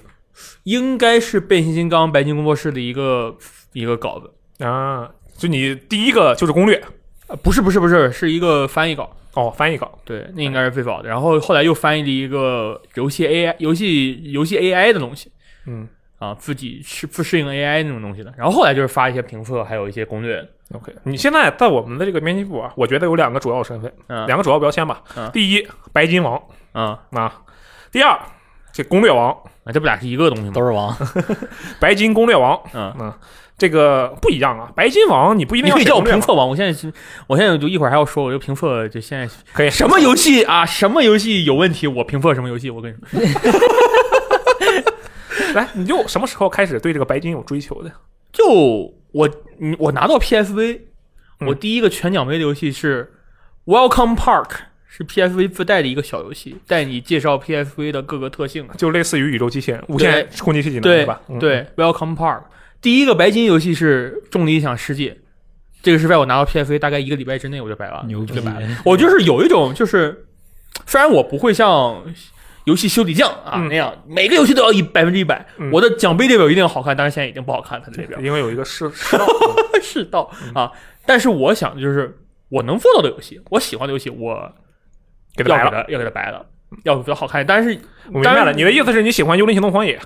应该是变形金刚白金工作室的一个一个稿子。啊。就你第一个就是攻略呃不是不是不是，是一个翻译稿。哦，翻译稿。对，那应该是最早的。然后后来又翻译了一个游戏 AI 游戏游戏 AI 的东西嗯啊，自己适不适应 AI 那种东西的。然后后来就是发一些评测，还有一些攻略。，OK。你现在在我们的这个编辑部啊，我觉得有两个主要身份，嗯两个主要标签吧。嗯第一，白金王啊啊；第二，这攻略王，啊，这不俩是一个东西吗？都是王，白金攻略王。嗯嗯，这个不一样啊。白金王你不一定要叫我评测王，我现在是，我现在就一会儿还要说，我就评测，就现在可以什么游戏啊，什么游戏有问题，我评测什么游戏。我跟你说，来，你就什么时候开始对这个白金有追求的？就我，你我拿到 PSV，嗯我第一个全奖杯的游戏是 Welcome Park，是 PSV 自带的一个小游戏，带你介绍 PSV 的各个特性。就类似于宇宙机器人、无限空气技能，对吧？嗯，对，Welcome Park。第一个白金游戏是《重理想世界》，这个是在我拿到 PFA 大概一个礼拜之内我就白了，牛逼就白了。我就是有一种就是，虽然我不会像游戏修理匠啊、嗯那样，每个游戏都要一百分之一百，嗯我的奖杯列表一定要好看，但是现在已经不好看了，它的列表因为有一个世世道，啊。但是我想的就是，我能做到的游戏，我喜欢的游戏，我给他白了。要给它要给它白了，要比较好看。但是我明白了，你的意思是你喜欢《幽灵行动：荒野》，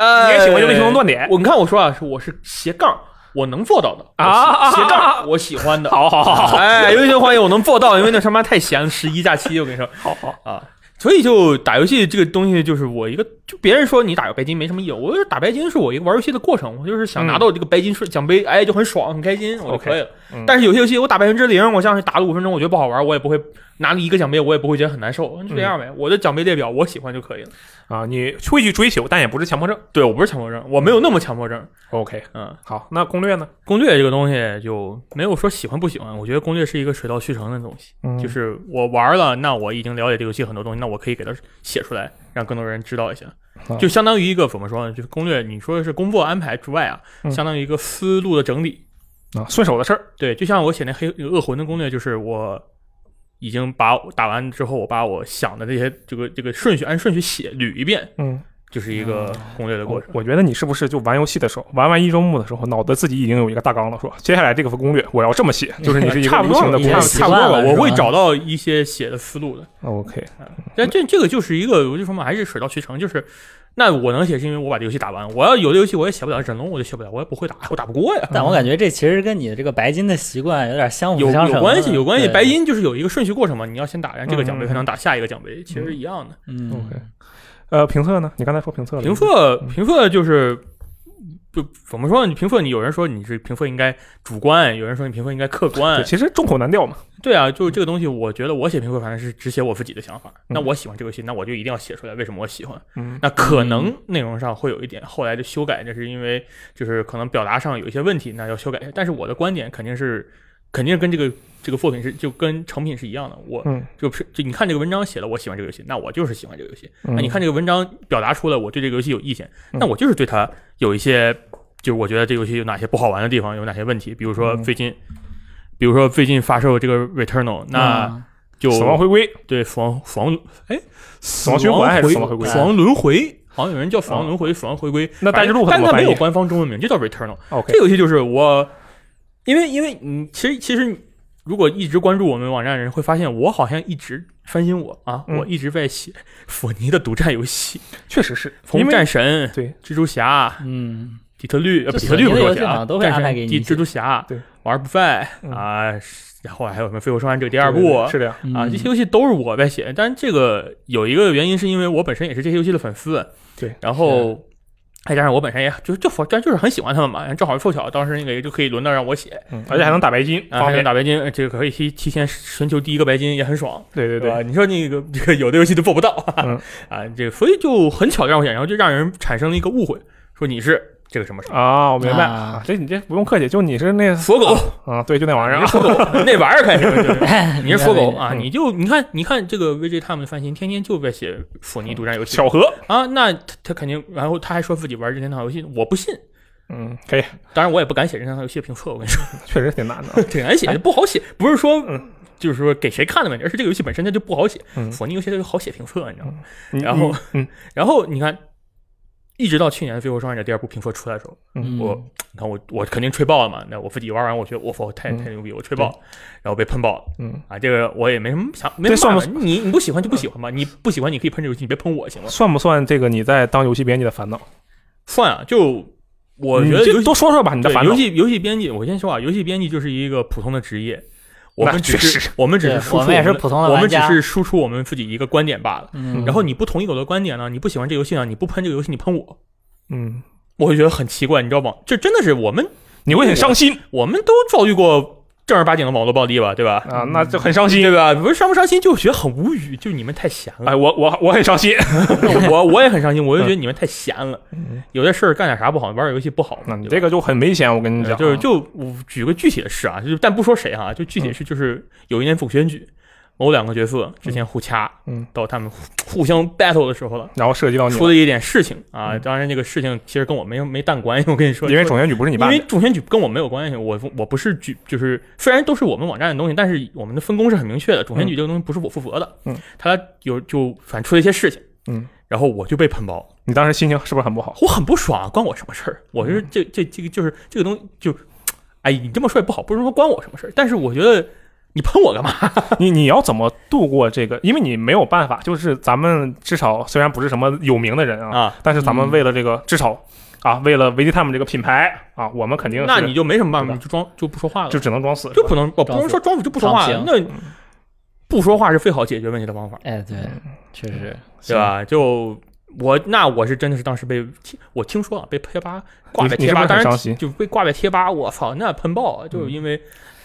呃，你也喜欢《幽灵行动：断点》我你看我说啊，是我是斜杠，我能做到的啊斜杠我喜欢的。好好好好哎，游戏欢迎我能做到，因为那他妈太闲了，十一假期，我跟你说 好好，啊。所以就打游戏这个东西，就是我一个，就别人说你打个白金没什么意义，我就是打白金是我一个玩游戏的过程，我就是想拿到这个白金顺奖杯，哎，就很爽很开心，我就可以了。嗯但是有些游戏我打百分之零，我像是打了五分钟，我觉得不好玩，我也不会拿了一个奖杯，我也不会觉得很难受，就这样呗。我的奖杯列表我喜欢就可以了。啊，你会去追求，但也不是强迫症。对我不是强迫症，我没有那么强迫症。OK，嗯，好，那攻略呢？攻略这个东西就没有说喜欢不喜欢，我觉得攻略是一个水到渠成的东西。嗯就是我玩了，那我已经了解这个游戏很多东西，那我可以给它写出来，让更多人知道一下啊。就相当于一个怎么说呢？就是攻略，你说的是工作安排之外啊，嗯相当于一个思路的整理。啊，顺手的事儿。对，就像我写那黑恶魂的攻略，就是我已经把打完之后，我把我想的这些这个这个顺序按顺序写捋一遍，嗯，就是一个攻略的过我程。我觉得你是不是就玩游戏的时候，玩完一周目的时候，脑子自己已经有一个大纲了，说接下来这个攻略我要这么写，就是你是一个 差不多了，无情的攻略差不多吧我会找到一些写的思路的。OK，但这这个就是一个，我就说嘛，还是水到渠成。就是，那我能写是因为我把这游戏打完。我要有的游戏我也写不了，忍龙我就写不了，我也不会打，我打不过呀。但我感觉这其实跟你的这个白金的习惯有点相辅有相成的，有关系，有关系。白，金就是有一个顺序过程嘛，你要先打，然后这个奖杯嗯才能打下一个奖杯，其实是一样的。嗯 OK 呃，评测呢？你刚才说评测了，评测嗯评测就是。就怎么说呢？你评分，你有人说你是评分应该主观，有人说你评分应该客观对，。其实众口难调嘛。对啊，就是这个东西，我觉得我写评分反正是只写我自己的想法。嗯那我喜欢这个游戏，那我就一定要写出来为什么我喜欢。嗯那可能内容上会有一点后来的修改，那是因为就是可能表达上有一些问题，那要修改一下。但是我的观点肯定是，肯定是跟这个这个作品是就跟成品是一样的。我嗯就是就你看这个文章写的我喜欢这个游戏，那我就是喜欢这个游戏。嗯那你看这个文章表达出了我对这个游戏有意见，嗯那我就是对它有一些，就是我觉得这个游戏有哪些不好玩的地方，有哪些问题。比如说嗯最近，比如说最近发售这个 Returnal，那嗯就死亡回归，对死亡死亡哎死亡循环还是死亡回归？死亡轮回，好像有人叫死亡轮回、死亡回归。那大家路它但它没有官方中文名，就叫 Returnal。？OK，这游戏就是我，因为因为你其实其实如果一直关注我们网站的人会发现，我好像一直翻新我啊，嗯我一直在写 索尼的独占游戏，确实是从因为战神、对蜘蛛侠、嗯，底特律，呃，就底特律不是我写啊索尼的游戏好像，都会战安排神、给你写蜘蛛侠、对，玩不败嗯啊，然后还有什么《飞狐生还者》这个第二部是的呀。啊，嗯这些游戏都是我在写，但是这个有一个原因是因为我本身也是这些游戏的粉丝，对，然后再加上我本身也就就但就是很喜欢他们嘛，正好凑巧当时那个就可以轮到让我写，嗯，而且还能打白金，啊，还能。打白金，呃这个可以提提前寻求第一个白金也很爽，对对？对，你说那个这个有的游戏都做不到，嗯啊，这个所以就很巧让我写，然后就让人产生了一个误会，说你是这个什么什么啊，我明白啊这你这不用客气，就你是那锁狗，啊，对，就那玩意儿你是佛狗，那玩意儿看什么？就是哎你是锁狗啊！嗯你就你看，你看这个 VG Time 的翻新，天天就在写索尼独占游戏巧合，啊，那他他肯定，然后他还说自己玩任天堂游戏，我不信。嗯，可以，当然，我也不敢写任天堂游戏的评测，我跟你说，确实挺难的。挺难写的，不好写。不是说嗯就是说给谁看的问题，而是这个游戏本身它就不好写。嗯索尼游戏它就好写评测，你知道吗？然后嗯然后你看，一直到去年《飞狐生还者》第二部评测出来的时候，嗯我你看我我肯定吹爆了嘛。那我自己玩完，我觉得我操，太嗯太牛逼，我吹爆，然后被喷爆了。嗯，啊，这个我也没什么想，没算法。你你不喜欢就不喜欢吧，你不喜欢你可以喷这游戏，你别喷我行吗？算不算这个你在当游戏编辑的烦恼？算啊，就我觉得就游戏多说说吧，你的对烦恼。游戏游戏编辑，我先说啊，游戏编辑就是一个普通的职业，我们只是我们只是输出我们也是普通的我们只是输出我们自己一个观点罢了。嗯，然后你不同意我的观点呢，你不喜欢这游戏呢，你不喷这个游戏，你喷我，嗯，我会觉得很奇怪，你知道吗？这真的是我们你会很伤心我们都遭遇过正儿八经的网络暴力吧，对吧？啊，那就很伤心对。吧？不是伤不伤心，就觉得很无语，就你们太闲了。哎，我我我很伤心。我我也很伤心，我就觉得你们太闲了，有些事儿干点啥不好，玩点游戏不好。那你这个就很危险，我跟你讲，就是就我举个具体的事啊，就是但不说谁啊，就具体的事就是有一年总选举，某两个角色之前互掐，嗯，到他们互互相 battle 的时候了，然后涉及到你出了一点事情啊。当然这个事情其实跟我没没蛋关系，我跟你说，因为总选举不是你因为办的，总选举跟我没有关系，我我不是举，就是虽然都是我们网站的东西，但是我们的分工是很明确的。总选举这个东西不是我负责的，嗯，他有就反正出了一些事情，嗯，然后我就被喷包，你当时心情是不是很不好？我很不爽，关我什么事儿？我是这这这个就是这个东西就，哎，你这么说也不好，不是说关我什么事儿，但是我觉得你喷我干嘛？你你要怎么度过这个？因为你没有办法，就是咱们至少虽然不是什么有名的人啊，啊，但是咱们为了这个至少啊，为了维基 time 这个品牌啊，我们肯定那你就没什么办法，你就装就不说话了，就只能装死，就不能我不能说装死就不说话了，那不说话是最好解决问题的方法。哎，对，确实，对吧？就我那我是真的是当时被我听说啊被贴吧挂在贴吧，当然就被挂在贴吧，我操，那喷爆啊！就是因为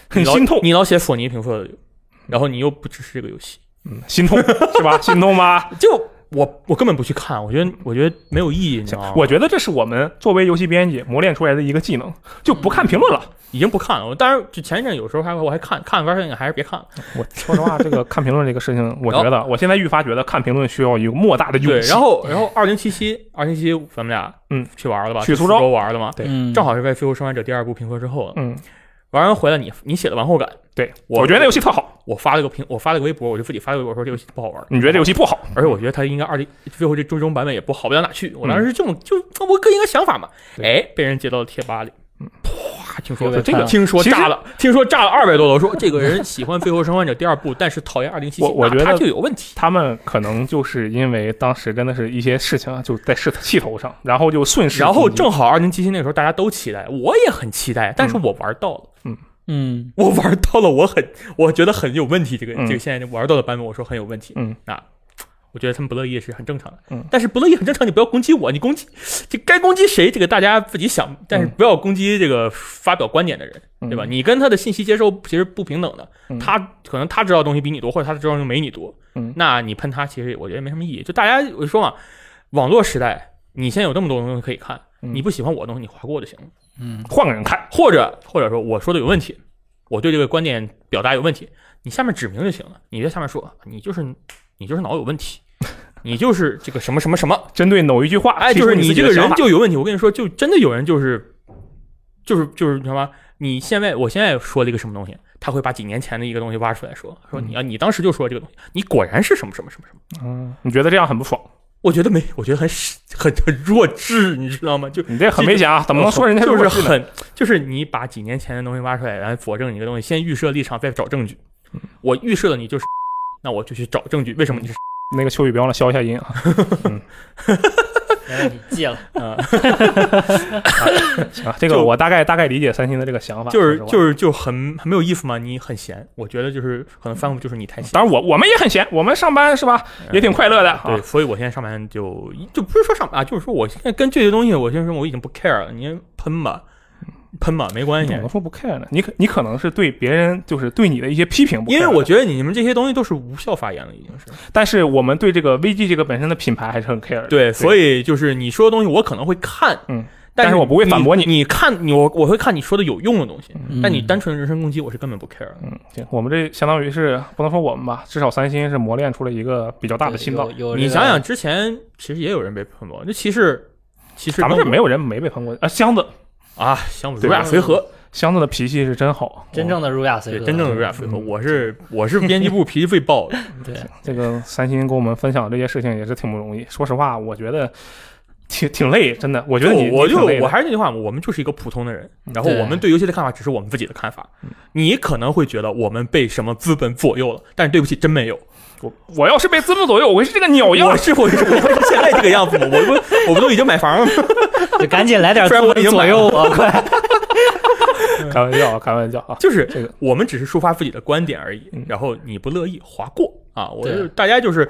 很心痛你老写索尼评测的，然后你又不支持这个游戏，嗯，心痛是吧？心痛吧？就我我根本不去看，我觉得我觉得没有意义，你知道吗？我觉得这是我们作为游戏编辑磨练出来的一个技能，就不看评论了。已经不看了。我当然就前一阵有时候还我还看看完事还是别看了。我说实话，这个看评论这个事情，我觉得我现在愈发觉得看评论需要一个莫大的勇气对，然后然后二零七七二零七七咱们俩嗯去玩了吧？去苏州州玩的嘛？对嗯，正好是在《最后生还者》第二部评测之后，嗯，玩完回来你你写的完后感，对我我觉得那游戏特好，我发了个评，我发了个微博，我就自己发了个微博说这游戏不好玩，你觉得这游戏不好？而且我觉得它应该二 D 最后这最终版本也不好不到哪去。我当时是这么就我个人一个想法嘛，对。哎，被人接到了贴吧里，啪，听说这个听说炸了，听说炸了二百多楼，说这个人喜欢《最后生还者》第二部，但是讨厌二零七七，我我觉得他就有问题。他们可能就是因为当时真的是一些事情啊，就在势气头上，然后就顺势然后正好二零七七那个时候大家都期待，我也很期待，但是我玩到了。嗯，我玩到了，我很，我觉得很有问题。这个、嗯这个现在玩到的版本，我说很有问题。嗯，啊，我觉得他们不乐意是很正常的。嗯，但是不乐意很正常，你不要攻击我，你攻击这该攻击谁，这个大家自己想，但是不要攻击这个发表观点的人，嗯对吧？你跟他的信息接收其实不平等的，嗯他可能他知道的东西比你多，或者他知道的东西没你多。嗯那你喷他，其实我觉得没什么意义。就大家我就说嘛，网络时代，你现在有这么多东西可以看，嗯你不喜欢我的东西，你划过就行了。嗯，换个人看，或者或者说我说的有问题，我对这个观点表达有问题，你下面指明就行了。你在下面说你就是你就是脑有问题，你就是这个什么什么什么，针对某一句话，哎，就是你这个人就有问题。我跟你说，就真的有人就是就是就是什么？你现在我现在说了一个什么东西，他会把几年前的一个东西挖出来说，说你啊，你当时就说这个东西，你果然是什么什么什么什么。嗯，你觉得这样很不爽？我觉得没，我觉得很很很弱智，你知道吗？就你这很危险啊！怎么能说人家就是很就是你把几年前的东西挖出来，然后佐证你一个东西，先预设立场，再找证据。我预设了你就是，那我就去找证据，为什么你是那个秋雨别忘了消一下音啊！没问题，记了。啊？行啊，这个我大概大概理解三星的这个想法，就是就是就很很没有意思嘛，你很闲，我觉得就是可能翻过就是你太闲。当然我我们也很闲，我们上班是吧，也挺快乐的对，啊。所以我现在上班就就不是说上班啊，就是说我现在跟这些东西，我现在说我已经不 care 了，你喷吧，喷吧，没关系怎。么说不 care 呢？你可你可能是对别人就是对你的一些批评不 care 因为我觉得你们这些东西都是无效发言了，已经是。但是我们对这个 VG 这个本身的品牌还是很 care 的。对，所以就是你说的东西，我可能会看，嗯，但但是我不会反驳你你。你看你我我会看你说的有用的东西，嗯但你单纯的人身攻击，我是根本不 care。嗯，行，我们这相当于是不能说我们吧，至少三星是磨练出了一个比较大的心脏。有有这个你想想，之前其实也有人被喷过，那其实其实咱们这没有人没被喷过啊。箱子，啊，像对儒雅随和，箱子的脾气是真好，真正的儒雅随，和，真正的儒雅随和。嗯我是我是编辑部脾气最爆的，对，这个三星跟我们分享这些事情也是挺不容易。说实话，我觉得挺挺累，真的。我觉得你我就我还是那句话，我们就是一个普通的人，然后我们对游戏的看法只是我们自己的看法。你可能会觉得我们被什么资本左右了，但是对不起，真没有。我我要是被资本左右，我会是这个鸟样我。是我是我会是现在这个样子吗？我不我不都已经买房了吗？就赶紧来点虽然我已经左右我，快！开玩笑啊，开玩笑啊。就是这个我们只是抒发自己的观点而已嗯，然后你不乐意划过啊，我就大家就是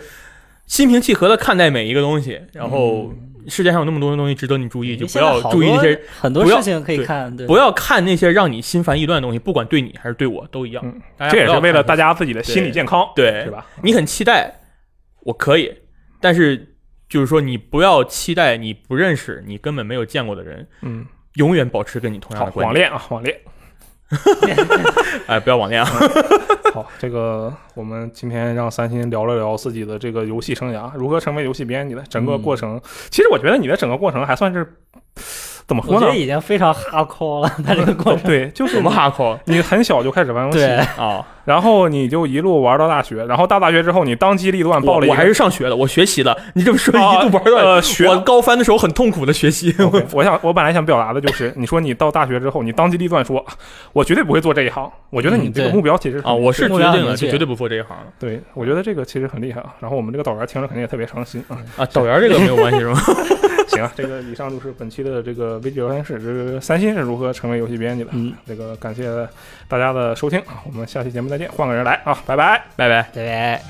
心平气和的看待每一个东西，然后世界上有那么多的东西值得你注意，就不要注意那些，很多不要事情可以看，对，不要看那些让你心烦意乱的东西，不管对你还是对我都一样。这也是为了大家自己的心理健康，对是吧？你很期待，我可以，但是就是说你不要期待你不认识、你根本没有见过的人，嗯，永远保持跟你同样的，观点。网恋啊，网恋。哎，不要网恋啊！好，这个我们今天让三星聊了聊自己的这个游戏生涯，如何成为游戏编辑的整个嗯过程。其实我觉得你的整个过程还算是怎么说呢我觉得？已经非常哈抠了，他这个过程。对，就是什么哈抠你很小就开始玩游戏，对，啊？然后你就一路玩到大学，然后到大学之后，你当机立断报了一个我我还是上学的，我学习的。你这么说啊一路玩到呃学我高三的时候很痛苦的学习。我想，我本来想表达的就是，你说你到大学之后，你当机立断说，我绝对不会做这一行。我觉得你这个目标其实啊，我是决定了，绝对不做这一行的对，我觉得这个其实很厉害啊。然后我们这个导员听了肯定也特别伤心啊。啊。导员这个没有关系是吗？行啊，这个以上就是本期的这个 V.G. 聊天室个三星是如何成为游戏编辑的？嗯，这个感谢大家的收听啊，我们下期节目再见，换个人来啊，拜拜拜拜拜拜。